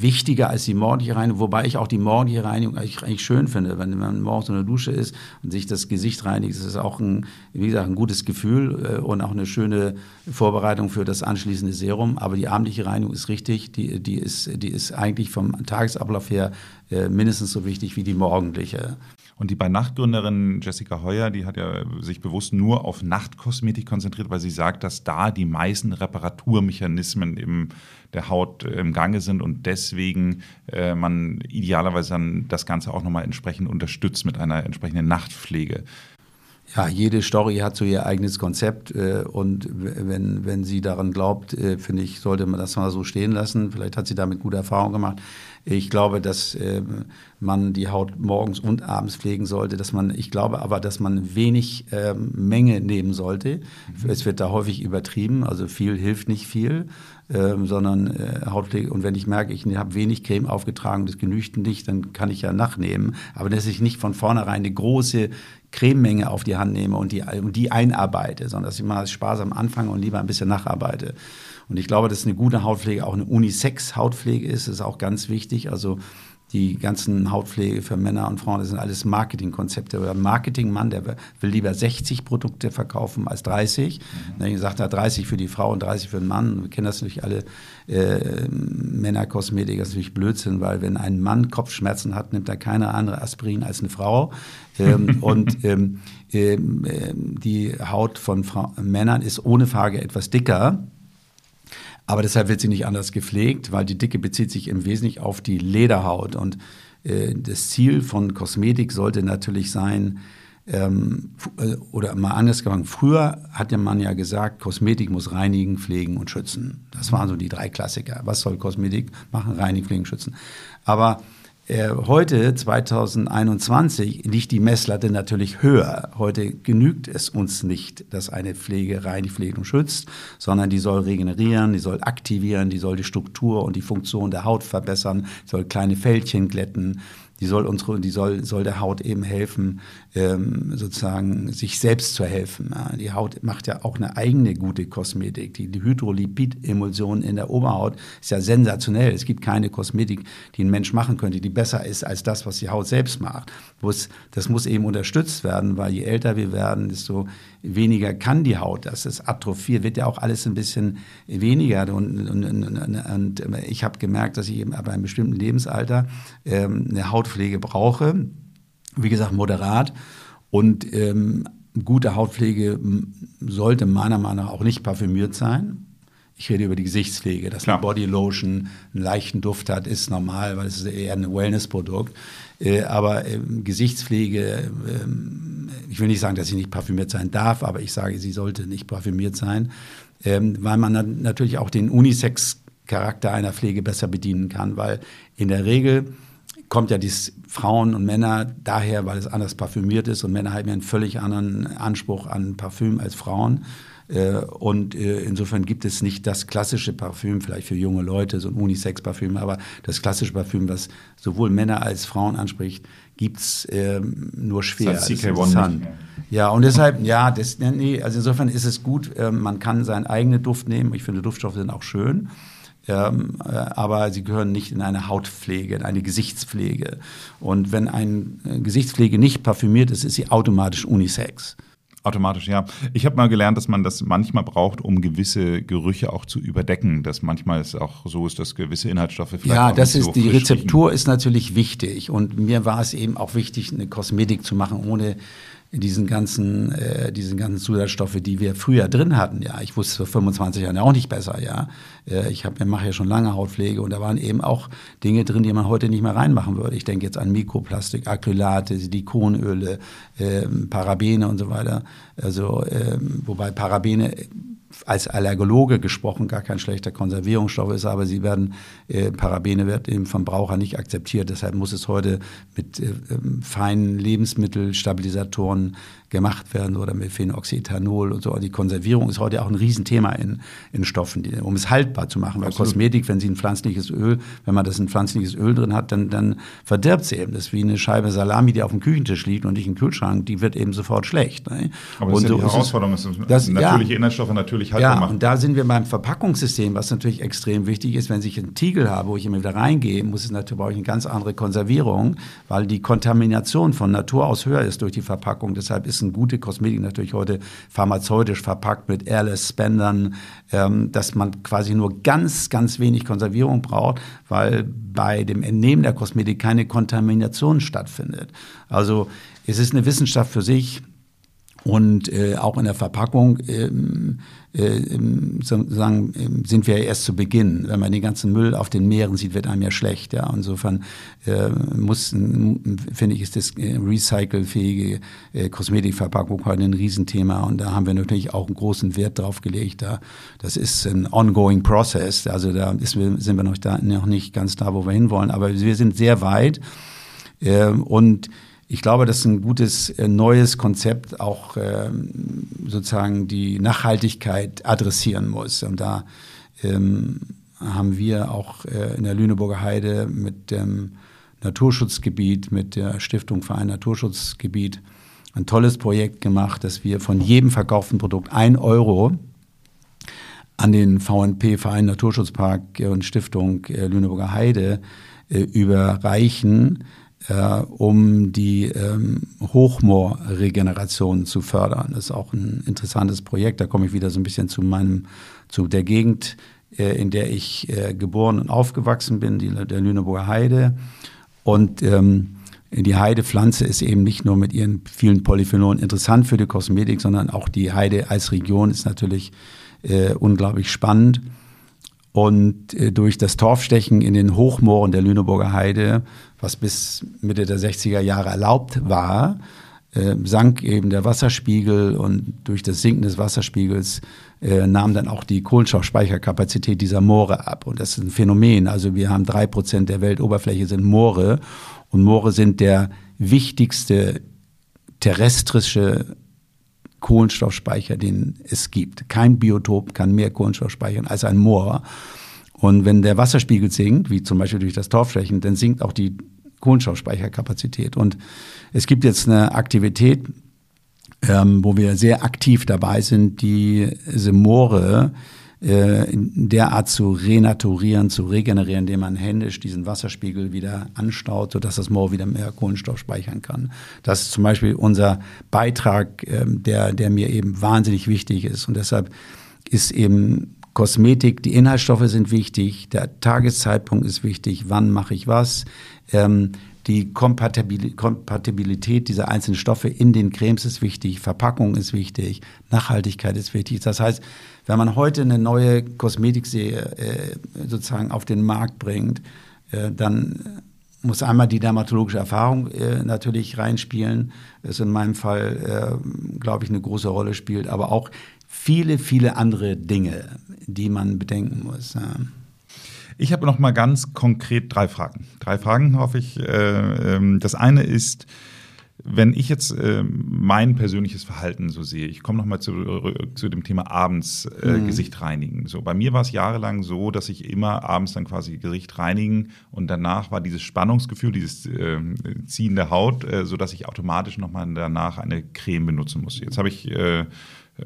wichtiger als die morgendliche Reinigung, wobei ich auch die morgendliche Reinigung eigentlich, schön finde. Wenn man morgens in der Dusche ist und sich das Gesicht reinigt, ist es auch ein, wie gesagt, ein gutes Gefühl äh, und auch eine schöne Vorbereitung für das anschließende Serum. Aber die abendliche Reinigung ist richtig, die, die, ist, die ist eigentlich vom Tagesablauf her mindestens so wichtig wie die morgendliche. Und die bei Nachtgründerin Jessica Heuer, die hat ja sich bewusst nur auf Nachtkosmetik konzentriert, weil sie sagt, dass da die meisten Reparaturmechanismen im der Haut äh, im Gange sind und deswegen äh, man idealerweise dann das Ganze auch nochmal entsprechend unterstützt mit einer entsprechenden Nachtpflege. Ja, jede Story hat so ihr eigenes Konzept äh, und wenn, wenn sie daran glaubt, äh, finde ich, sollte man das mal so stehen lassen. Vielleicht hat sie damit gute Erfahrungen gemacht. Ich glaube, dass äh, man die Haut morgens und abends pflegen sollte. Dass man, ich glaube aber, dass man wenig ähm, Menge nehmen sollte. Mhm. Es wird da häufig übertrieben, also viel hilft nicht viel, ähm, sondern äh, Hautpflege. Und wenn ich merke, ich habe wenig Creme aufgetragen, das genügt nicht, dann kann ich ja nachnehmen. Aber dass ich nicht von vornherein eine große Crememenge auf die Hand nehme und die, und die einarbeite, sondern dass ich mal sparsam anfange und lieber ein bisschen nacharbeite. Und ich glaube, dass eine gute Hautpflege auch eine Unisex-Hautpflege ist. Ist auch ganz wichtig. Also die ganzen Hautpflege für Männer und Frauen, das sind alles Marketingkonzepte. Oder ein Marketingmann, der will lieber 60 Produkte verkaufen als 30. Mhm. Dann sagt er 30 für die Frau und 30 für den Mann. Wir kennen das natürlich alle äh, Männerkosmetik, das ist natürlich Blödsinn, weil wenn ein Mann Kopfschmerzen hat, nimmt er keine andere Aspirin als eine Frau. Ähm, und ähm, ähm, die Haut von Fra Männern ist ohne Frage etwas dicker. Aber deshalb wird sie nicht anders gepflegt, weil die Dicke bezieht sich im Wesentlichen auf die Lederhaut. Und äh, das Ziel von Kosmetik sollte natürlich sein, ähm, äh, oder mal anders gefangen, früher hat der Mann ja gesagt, Kosmetik muss reinigen, pflegen und schützen. Das waren so die drei Klassiker. Was soll Kosmetik machen? Reinigen, pflegen, schützen. Aber äh, heute, 2021, liegt die Messlatte natürlich höher. Heute genügt es uns nicht, dass eine Pflege rein pflegt und schützt, sondern die soll regenerieren, die soll aktivieren, die soll die Struktur und die Funktion der Haut verbessern, soll kleine Fältchen glätten, die soll unsere, die soll, soll der Haut eben helfen, ähm, sozusagen sich selbst zu helfen. Ja, die Haut macht ja auch eine eigene gute Kosmetik. Die, die Hydrolipid-Emulsion in der Oberhaut ist ja sensationell. Es gibt keine Kosmetik, die ein Mensch machen könnte, die besser ist als das, was die Haut selbst macht. Das muss eben unterstützt werden, weil je älter wir werden, desto weniger kann die Haut. Das ist atrophiert, wird ja auch alles ein bisschen weniger. Und, und, und, und ich habe gemerkt, dass ich eben ab einem bestimmten Lebensalter ähm, eine Hautpflege brauche. Wie gesagt, moderat. Und ähm, gute Hautpflege sollte meiner Meinung nach auch nicht parfümiert sein. Ich rede über die Gesichtspflege, dass Klar. eine Bodylotion einen leichten Duft hat, ist normal, weil es ist eher ein Wellness-Produkt. Äh, aber äh, Gesichtspflege, äh, ich will nicht sagen, dass sie nicht parfümiert sein darf, aber ich sage, sie sollte nicht parfümiert sein, ähm, weil man natürlich auch den Unisex-Charakter einer Pflege besser bedienen kann, weil in der Regel kommt ja dies Frauen und Männer daher, weil es anders parfümiert ist und Männer haben ja einen völlig anderen Anspruch an Parfüm als Frauen. Äh, und äh, insofern gibt es nicht das klassische Parfüm, vielleicht für junge Leute, so ein Unisex-Parfüm, aber das klassische Parfüm, was sowohl Männer als Frauen anspricht, gibt's ähm, nur schwer. Das heißt CK1 nicht Ja, und deshalb, ja, das, nee, also insofern ist es gut, äh, man kann seinen eigenen Duft nehmen. Ich finde, Duftstoffe sind auch schön. Ähm, äh, aber sie gehören nicht in eine Hautpflege, in eine Gesichtspflege. Und wenn eine äh, Gesichtspflege nicht parfümiert ist, ist sie automatisch unisex. Automatisch, ja. Ich habe mal gelernt, dass man das manchmal braucht, um gewisse Gerüche auch zu überdecken. Dass manchmal es auch so ist, dass gewisse Inhaltsstoffe vielleicht Ja, auch das nicht ist so die Rezeptur riechen. ist natürlich wichtig und mir war es eben auch wichtig, eine Kosmetik zu machen, ohne diesen ganzen, äh, diesen ganzen Zusatzstoffe, die wir früher drin hatten. Ja, ich wusste vor 25 Jahren ja auch nicht besser. Ja, äh, ich habe, mache ja schon lange Hautpflege und da waren eben auch Dinge drin, die man heute nicht mehr reinmachen würde. Ich denke jetzt an Mikroplastik, Acrylate, Silikonöle, äh, Parabene und so weiter. Also äh, wobei Parabene als Allergologe gesprochen gar kein schlechter Konservierungsstoff ist, aber sie werden, äh, Parabene wird eben vom Braucher nicht akzeptiert. Deshalb muss es heute mit äh, ähm, feinen Lebensmittelstabilisatoren gemacht werden oder mit Phenoxyethanol und so. Die Konservierung ist heute auch ein Riesenthema in, in Stoffen, die, um es haltbar zu machen. Weil Absolut. Kosmetik, wenn sie ein pflanzliches Öl, wenn man das ein pflanzliches Öl drin hat, dann, dann verdirbt sie eben. Das ist wie eine Scheibe Salami, die auf dem Küchentisch liegt und nicht im Kühlschrank, die wird eben sofort schlecht. Ne? Aber das und ist ja die so Herausforderung, ist, Das- natürliche ja. Inhaltsstoffe natürlich haltbar ja, machen. und da sind wir beim Verpackungssystem, was natürlich extrem wichtig ist. Wenn ich einen Tiegel habe, wo ich immer wieder reingehe, muss es natürlich brauche ich eine ganz andere Konservierung, weil die Kontamination von Natur aus höher ist durch die Verpackung. Deshalb ist eine gute Kosmetik natürlich heute pharmazeutisch verpackt mit Airless Spendern, ähm, dass man quasi nur ganz, ganz wenig Konservierung braucht, weil bei dem Entnehmen der Kosmetik keine Kontamination stattfindet. Also es ist eine Wissenschaft für sich. Und äh, auch in der Verpackung ähm, äh, ähm, sozusagen ähm, sind wir ja erst zu Beginn. Wenn man den ganzen Müll auf den Meeren sieht, wird einem ja schlecht. Ja, insofern äh, muss, finde ich, ist das äh, recycelfähige äh, Kosmetikverpackung heute ein Riesenthema. Und da haben wir natürlich auch einen großen Wert drauf gelegt. Da, das ist ein ongoing process. Also da ist, sind wir noch, da, noch nicht ganz da, wo wir hinwollen. Aber wir sind sehr weit. Ähm, und ich glaube, das ist ein gutes äh, neues Konzept, auch ähm, sozusagen die Nachhaltigkeit adressieren muss. Und da ähm, haben wir auch äh, in der Lüneburger Heide mit dem Naturschutzgebiet, mit der Stiftung Verein Naturschutzgebiet ein tolles Projekt gemacht, dass wir von jedem verkauften Produkt ein Euro an den VNP, Verein Naturschutzpark und Stiftung äh, Lüneburger Heide, äh, überreichen, äh, um die ähm, Hochmoorregeneration zu fördern. Das ist auch ein interessantes Projekt. Da komme ich wieder so ein bisschen zu meinem, zu der Gegend, äh, in der ich äh, geboren und aufgewachsen bin, die, der Lüneburger Heide. Und ähm, die Heidepflanze ist eben nicht nur mit ihren vielen Polyphenolen interessant für die Kosmetik, sondern auch die Heide als Region ist natürlich äh, unglaublich spannend. Und äh, durch das Torfstechen in den Hochmooren der Lüneburger Heide, was bis Mitte der 60er Jahre erlaubt war, äh, sank eben der Wasserspiegel und durch das Sinken des Wasserspiegels äh, nahm dann auch die Kohlenstoffspeicherkapazität dieser Moore ab. Und das ist ein Phänomen. Also wir haben drei Prozent der Weltoberfläche sind Moore und Moore sind der wichtigste terrestrische Kohlenstoffspeicher, den es gibt. Kein Biotop kann mehr Kohlenstoff speichern als ein Moor. Und wenn der Wasserspiegel sinkt, wie zum Beispiel durch das Torfstechen, dann sinkt auch die Kohlenstoffspeicherkapazität. Und es gibt jetzt eine Aktivität, ähm, wo wir sehr aktiv dabei sind, diese Moore äh, in derart zu renaturieren, zu regenerieren, indem man händisch diesen Wasserspiegel wieder anstaut, sodass das Moor wieder mehr Kohlenstoff speichern kann. Das ist zum Beispiel unser Beitrag, ähm, der, der mir eben wahnsinnig wichtig ist. Und deshalb ist eben Kosmetik, die Inhaltsstoffe sind wichtig, der Tageszeitpunkt ist wichtig, wann mache ich was. Ähm, die Kompatibil Kompatibilität dieser einzelnen Stoffe in den Cremes ist wichtig, Verpackung ist wichtig, Nachhaltigkeit ist wichtig. Das heißt, wenn man heute eine neue Kosmetikserie äh, sozusagen auf den Markt bringt, äh, dann muss einmal die dermatologische Erfahrung äh, natürlich reinspielen, das in meinem Fall, äh, glaube ich, eine große Rolle spielt, aber auch viele, viele andere Dinge, die man bedenken muss. Ja. Ich habe noch mal ganz konkret drei Fragen. Drei Fragen hoffe ich. Äh, ähm, das eine ist, wenn ich jetzt äh, mein persönliches Verhalten so sehe, ich komme nochmal zu, zu dem Thema abends äh, mhm. Gesicht reinigen. So, bei mir war es jahrelang so, dass ich immer abends dann quasi Gesicht reinigen und danach war dieses Spannungsgefühl, dieses äh, Ziehen der Haut, äh, so dass ich automatisch nochmal danach eine Creme benutzen muss. Jetzt habe ich äh,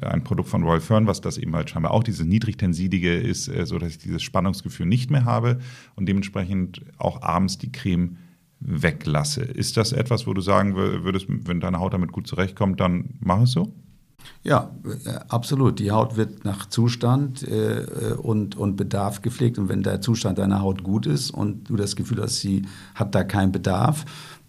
ein Produkt von Royal Fern, was das eben halt scheinbar auch dieses niedrigtensidige ist, äh, so dass ich dieses Spannungsgefühl nicht mehr habe und dementsprechend auch abends die Creme weglasse. Ist das etwas, wo du sagen würdest, wenn deine Haut damit gut zurechtkommt, dann mach es so? Ja, äh, absolut. Die Haut wird nach Zustand äh, und, und Bedarf gepflegt. Und wenn der Zustand deiner Haut gut ist und du das Gefühl hast, sie hat da keinen Bedarf,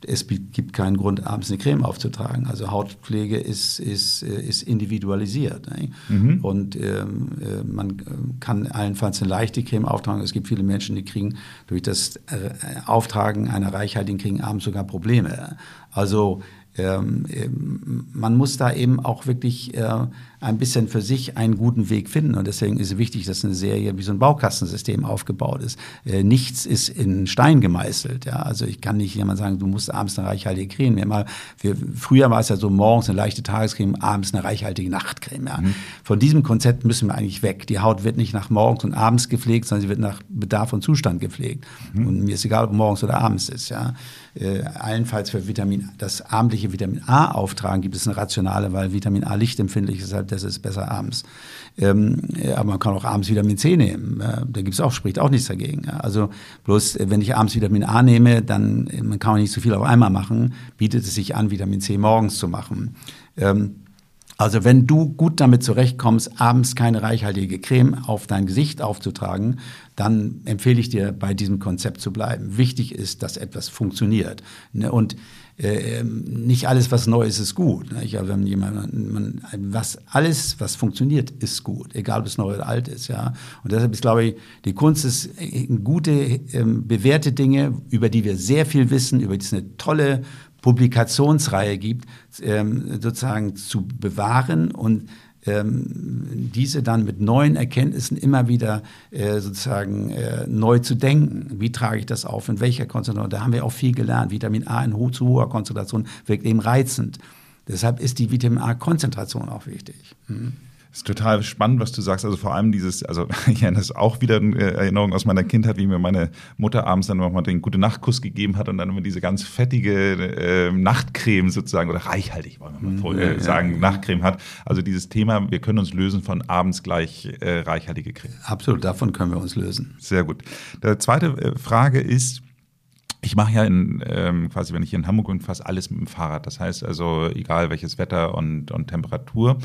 es gibt keinen Grund, abends eine Creme aufzutragen. Also Hautpflege ist, ist, äh, ist individualisiert. Mhm. Und ähm, äh, man kann allenfalls eine leichte Creme auftragen. Es gibt viele Menschen, die kriegen durch das äh, Auftragen einer reichhaltigen kriegen abends sogar Probleme. Also ähm, man muss da eben auch wirklich äh, ein bisschen für sich einen guten Weg finden. Und deswegen ist es wichtig, dass eine Serie wie so ein Baukastensystem aufgebaut ist. Äh, nichts ist in Stein gemeißelt. Ja? Also ich kann nicht jemand sagen, du musst abends eine reichhaltige Creme. Wir mal, wir, früher war es ja so morgens eine leichte Tagescreme, abends eine reichhaltige Nachtcreme. Ja? Mhm. Von diesem Konzept müssen wir eigentlich weg. Die Haut wird nicht nach morgens und abends gepflegt, sondern sie wird nach Bedarf und Zustand gepflegt. Mhm. Und mir ist egal, ob morgens oder abends ist. Ja? Äh, allenfalls für Vitamin, das abendliche Vitamin A auftragen, gibt es eine rationale, weil Vitamin A lichtempfindlich ist, deshalb das ist besser abends. Ähm, aber man kann auch abends Vitamin C nehmen. Äh, da gibt es auch, spricht auch nichts dagegen. Also bloß, äh, wenn ich abends Vitamin A nehme, dann äh, man kann man nicht so viel auf einmal machen, bietet es sich an, Vitamin C morgens zu machen. Ähm, also wenn du gut damit zurechtkommst, abends keine reichhaltige Creme auf dein Gesicht aufzutragen, dann empfehle ich dir, bei diesem Konzept zu bleiben. Wichtig ist, dass etwas funktioniert. Ne? Und äh, ähm, nicht alles, was neu ist, ist gut. Nicht? Also wenn jemand, man, was, alles, was funktioniert, ist gut, egal ob es neu oder alt ist. Ja? Und deshalb ist, glaube ich, die Kunst ist, äh, gute, ähm, bewährte Dinge, über die wir sehr viel wissen, über die es eine tolle Publikationsreihe gibt, ähm, sozusagen zu bewahren und ähm, diese dann mit neuen Erkenntnissen immer wieder äh, sozusagen äh, neu zu denken. Wie trage ich das auf? In welcher Konzentration? Da haben wir auch viel gelernt. Vitamin A in ho zu hoher Konzentration wirkt eben reizend. Deshalb ist die Vitamin A-Konzentration auch wichtig. Mhm ist total spannend, was du sagst. Also vor allem dieses, also ja, das ist auch wieder eine Erinnerung aus meiner Kindheit, wie mir meine Mutter abends dann nochmal den gute Nachtkuss gegeben hat und dann immer diese ganz fettige äh, Nachtcreme sozusagen oder reichhaltig, wollen wir mal mhm, äh, sagen, ja. Nachtcreme hat. Also dieses Thema, wir können uns lösen von abends gleich äh, reichhaltige Creme. Absolut, davon können wir uns lösen. Sehr gut. Die zweite äh, Frage ist, ich mache ja in, ähm, quasi, wenn ich hier in Hamburg bin, fast alles mit dem Fahrrad. Das heißt also, egal welches Wetter und, und Temperatur.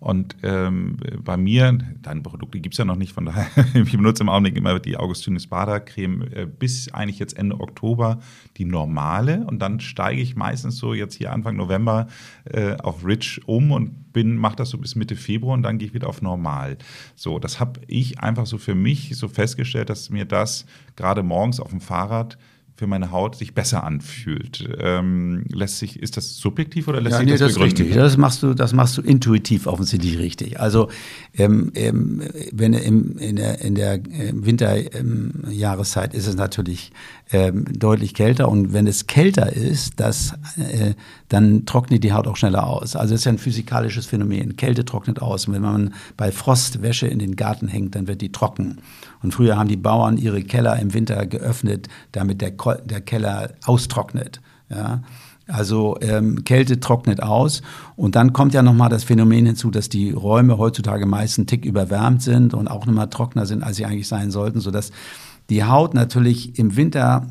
Und ähm, bei mir, deine Produkte gibt's ja noch nicht, von daher, ich benutze im Augenblick immer die Augustinus Bader Creme äh, bis eigentlich jetzt Ende Oktober die normale. Und dann steige ich meistens so jetzt hier Anfang November äh, auf Rich um und bin, mache das so bis Mitte Februar und dann gehe ich wieder auf normal. So, das habe ich einfach so für mich so festgestellt, dass mir das gerade morgens auf dem Fahrrad für meine Haut sich besser anfühlt. Ähm, lässt sich, ist das subjektiv oder lässt ja, sich nee, das, das begründen? Richtig. Das machst du, das machst du intuitiv offensichtlich richtig. Also ähm, ähm, wenn im, in der, in der Winterjahreszeit ist es natürlich ähm, deutlich kälter und wenn es kälter ist, das, äh, dann trocknet die Haut auch schneller aus. Also es ist ja ein physikalisches Phänomen. Kälte trocknet aus. Und wenn man bei Frost Wäsche in den Garten hängt, dann wird die trocken. Und früher haben die Bauern ihre Keller im Winter geöffnet, damit der, der Keller austrocknet. Ja. Also ähm, Kälte trocknet aus und dann kommt ja nochmal das Phänomen hinzu, dass die Räume heutzutage meist einen Tick überwärmt sind und auch nochmal trockener sind, als sie eigentlich sein sollten, sodass die Haut natürlich im Winter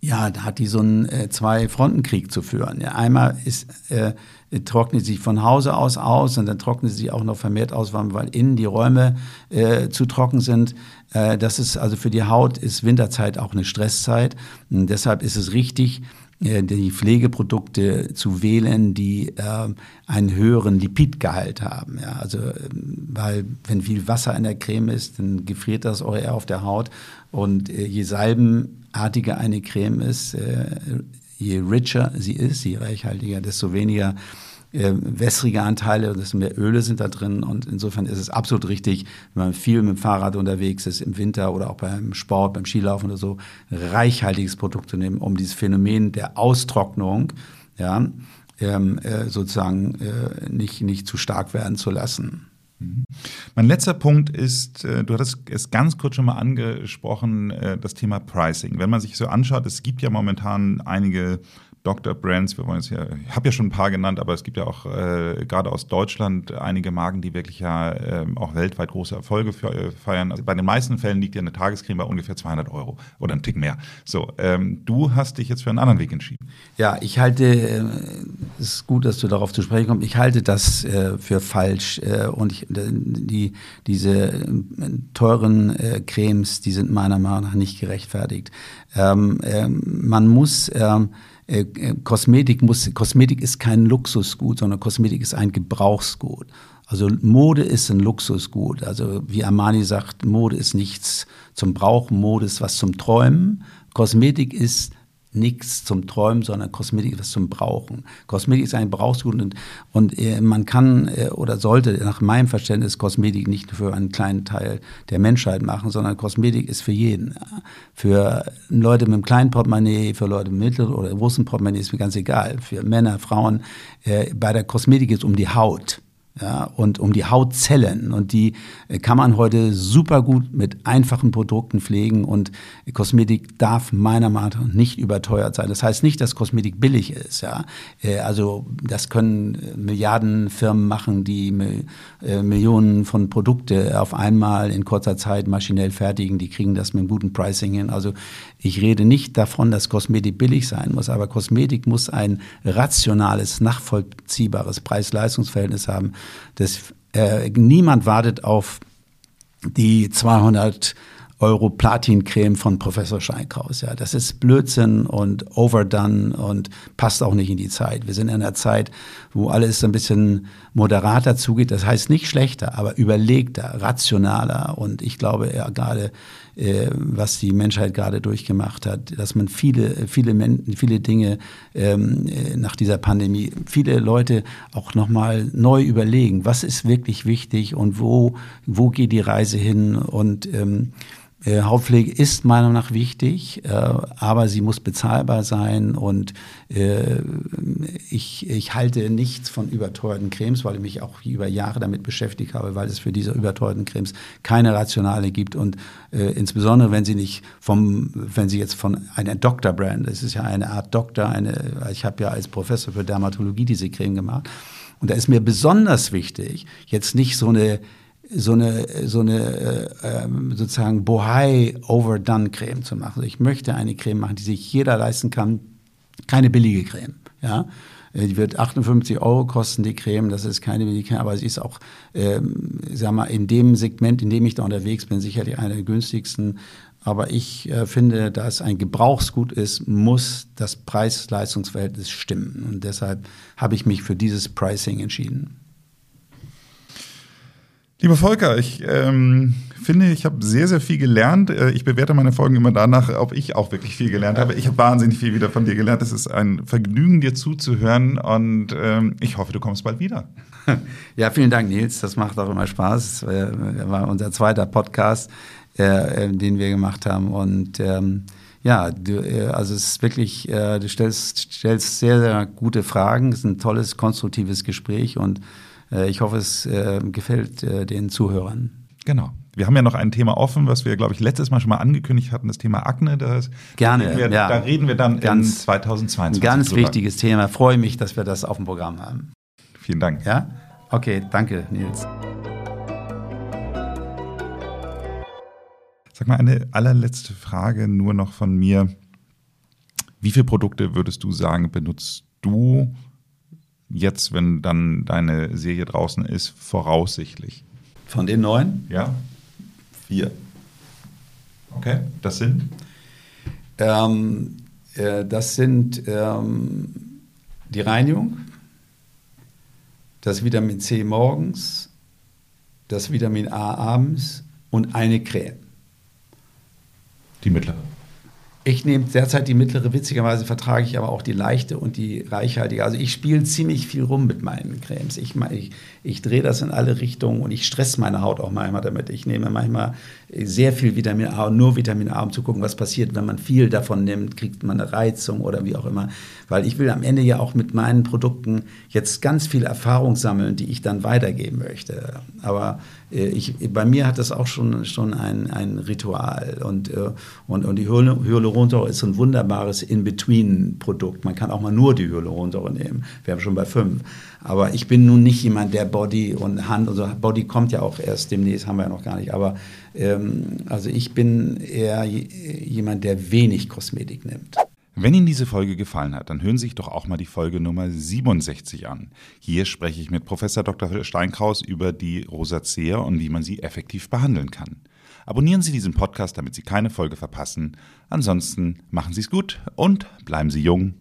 ja, da hat die so einen äh, Zwei-Fronten-Krieg zu führen. Ja, einmal ist, äh, trocknet sie von Hause aus aus und dann trocknet sie auch noch vermehrt aus, weil innen die Räume äh, zu trocken sind. Äh, das ist also für die Haut ist Winterzeit auch eine Stresszeit. Und deshalb ist es richtig, äh, die Pflegeprodukte zu wählen, die äh, einen höheren Lipidgehalt haben. Ja, also, ähm, weil wenn viel Wasser in der Creme ist, dann gefriert das eher auf der Haut. Und äh, je salbenartiger eine Creme ist, äh, je richer sie ist, je reichhaltiger, desto weniger äh, wässrige Anteile, desto mehr Öle sind da drin. Und insofern ist es absolut richtig, wenn man viel mit dem Fahrrad unterwegs ist, im Winter oder auch beim Sport, beim Skilaufen oder so, reichhaltiges Produkt zu nehmen, um dieses Phänomen der Austrocknung ja, ähm, äh, sozusagen äh, nicht, nicht zu stark werden zu lassen. Mhm. Mein letzter Punkt ist, äh, du hattest es ganz kurz schon mal angesprochen, äh, das Thema Pricing. Wenn man sich so anschaut, es gibt ja momentan einige Dr. Brands, wir wollen es ja, ich habe ja schon ein paar genannt, aber es gibt ja auch äh, gerade aus Deutschland einige Marken, die wirklich ja äh, auch weltweit große Erfolge äh, feiern. Also bei den meisten Fällen liegt ja eine Tagescreme bei ungefähr 200 Euro oder ein Tick mehr. So, ähm, du hast dich jetzt für einen anderen Weg entschieden. Ja, ich halte, äh, es ist gut, dass du darauf zu sprechen kommst, ich halte das äh, für falsch äh, und ich, die, diese teuren Cremes, die sind meiner Meinung nach nicht gerechtfertigt. Ähm, ähm, man muss ähm, äh, äh, Kosmetik muss, Kosmetik ist kein Luxusgut, sondern Kosmetik ist ein Gebrauchsgut. Also Mode ist ein Luxusgut. Also wie Armani sagt, Mode ist nichts zum Brauchen, Mode ist was zum Träumen. Kosmetik ist nichts zum Träumen, sondern Kosmetik ist was zum Brauchen. Kosmetik ist ein Brauchsgut und, und äh, man kann äh, oder sollte nach meinem Verständnis Kosmetik nicht für einen kleinen Teil der Menschheit machen, sondern Kosmetik ist für jeden. Für Leute mit einem kleinen Portemonnaie, für Leute mit mittleren oder großen Portemonnaie ist mir ganz egal. Für Männer, Frauen. Äh, bei der Kosmetik geht es um die Haut ja, und um die Hautzellen. Und die äh, kann man heute super gut mit einfachen Produkten pflegen und Kosmetik darf meiner Meinung nach nicht überteuert sein. Das heißt nicht, dass Kosmetik billig ist. Ja. Äh, also das können äh, Milliardenfirmen machen, die Millionen von Produkte auf einmal in kurzer Zeit maschinell fertigen. Die kriegen das mit einem guten Pricing hin. Also ich rede nicht davon, dass Kosmetik billig sein muss, aber Kosmetik muss ein rationales, nachvollziehbares Preis-Leistungs-Verhältnis haben. Das, äh, niemand wartet auf die 200 Euro Platincreme von Professor Scheinkraus. Ja, das ist Blödsinn und overdone und passt auch nicht in die Zeit. Wir sind in einer Zeit, wo alles ein bisschen moderater zugeht. Das heißt nicht schlechter, aber überlegter, rationaler. Und ich glaube ja gerade, äh, was die Menschheit gerade durchgemacht hat, dass man viele, viele, viele Dinge ähm, äh, nach dieser Pandemie, viele Leute auch nochmal neu überlegen, was ist wirklich wichtig und wo, wo geht die Reise hin und ähm, äh, Hautpflege ist meiner Meinung nach wichtig, äh, aber sie muss bezahlbar sein und äh, ich, ich halte nichts von überteuerten Cremes, weil ich mich auch über Jahre damit beschäftigt habe, weil es für diese überteuerten Cremes keine Rationale gibt und äh, insbesondere wenn sie nicht vom, wenn sie jetzt von einer Doktorbrand, es ist ja eine Art Doktor, eine, ich habe ja als Professor für Dermatologie diese Creme gemacht und da ist mir besonders wichtig, jetzt nicht so eine so eine, so eine äh, ähm, sozusagen Bohai Overdone Creme zu machen. Also ich möchte eine Creme machen, die sich jeder leisten kann. Keine billige Creme. Ja? Äh, die wird 58 Euro kosten, die Creme. Das ist keine billige Creme, aber sie ist auch, ähm, sag mal, in dem Segment, in dem ich da unterwegs bin, sicherlich eine der günstigsten. Aber ich äh, finde, da es ein Gebrauchsgut ist, muss das Preis-Leistungs-Verhältnis stimmen. Und deshalb habe ich mich für dieses Pricing entschieden. Lieber Volker, ich ähm, finde, ich habe sehr, sehr viel gelernt. Äh, ich bewerte meine Folgen immer danach, ob ich auch wirklich viel gelernt habe. Ich habe wahnsinnig viel wieder von dir gelernt. Es ist ein Vergnügen, dir zuzuhören und ähm, ich hoffe, du kommst bald wieder. Ja, vielen Dank, Nils. Das macht auch immer Spaß. Das äh, war unser zweiter Podcast, äh, den wir gemacht haben und ähm, ja, du, äh, also es ist wirklich, äh, du stellst, stellst sehr, sehr gute Fragen. Es ist ein tolles, konstruktives Gespräch und äh, ich hoffe, es äh, gefällt äh, den Zuhörern. Genau. Wir haben ja noch ein Thema offen, was wir, glaube ich, letztes Mal schon mal angekündigt hatten, das Thema Akne. Das Gerne, da wir, ja. Da reden wir dann ganz, in 2022. Ein ganz drüber. wichtiges Thema. Freue mich, dass wir das auf dem Programm haben. Vielen Dank. Ja? Okay, danke, Nils. Sag mal eine allerletzte Frage nur noch von mir. Wie viele Produkte würdest du sagen, benutzt du jetzt, wenn dann deine Serie draußen ist, voraussichtlich? Von den neun? Ja. Vier. Okay, das sind? Ähm, äh, das sind ähm, die Reinigung, das Vitamin C morgens, das Vitamin A abends und eine Creme. Die mittlere. Ich nehme derzeit die mittlere, witzigerweise vertrage ich aber auch die leichte und die reichhaltige. Also ich spiele ziemlich viel rum mit meinen Cremes. Ich, ich, ich drehe das in alle Richtungen und ich stress meine Haut auch manchmal damit. Ich nehme manchmal sehr viel Vitamin A und nur Vitamin A, um zu gucken, was passiert, wenn man viel davon nimmt, kriegt man eine Reizung oder wie auch immer. Weil ich will am Ende ja auch mit meinen Produkten jetzt ganz viel Erfahrung sammeln, die ich dann weitergeben möchte. Aber äh, ich, bei mir hat das auch schon, schon ein, ein Ritual. Und, äh, und, und die Hyaluronsäure ist so ein wunderbares In-Between-Produkt. Man kann auch mal nur die Hyaluronsäure nehmen. Wir haben schon bei fünf. Aber ich bin nun nicht jemand, der Body und Hand, also Body kommt ja auch erst demnächst, haben wir ja noch gar nicht. Aber ähm, also ich bin eher jemand, der wenig Kosmetik nimmt. Wenn Ihnen diese Folge gefallen hat, dann hören Sie sich doch auch mal die Folge Nummer 67 an. Hier spreche ich mit Professor Dr. Steinkraus über die Rosacea und wie man sie effektiv behandeln kann. Abonnieren Sie diesen Podcast, damit Sie keine Folge verpassen. Ansonsten machen Sie es gut und bleiben Sie jung.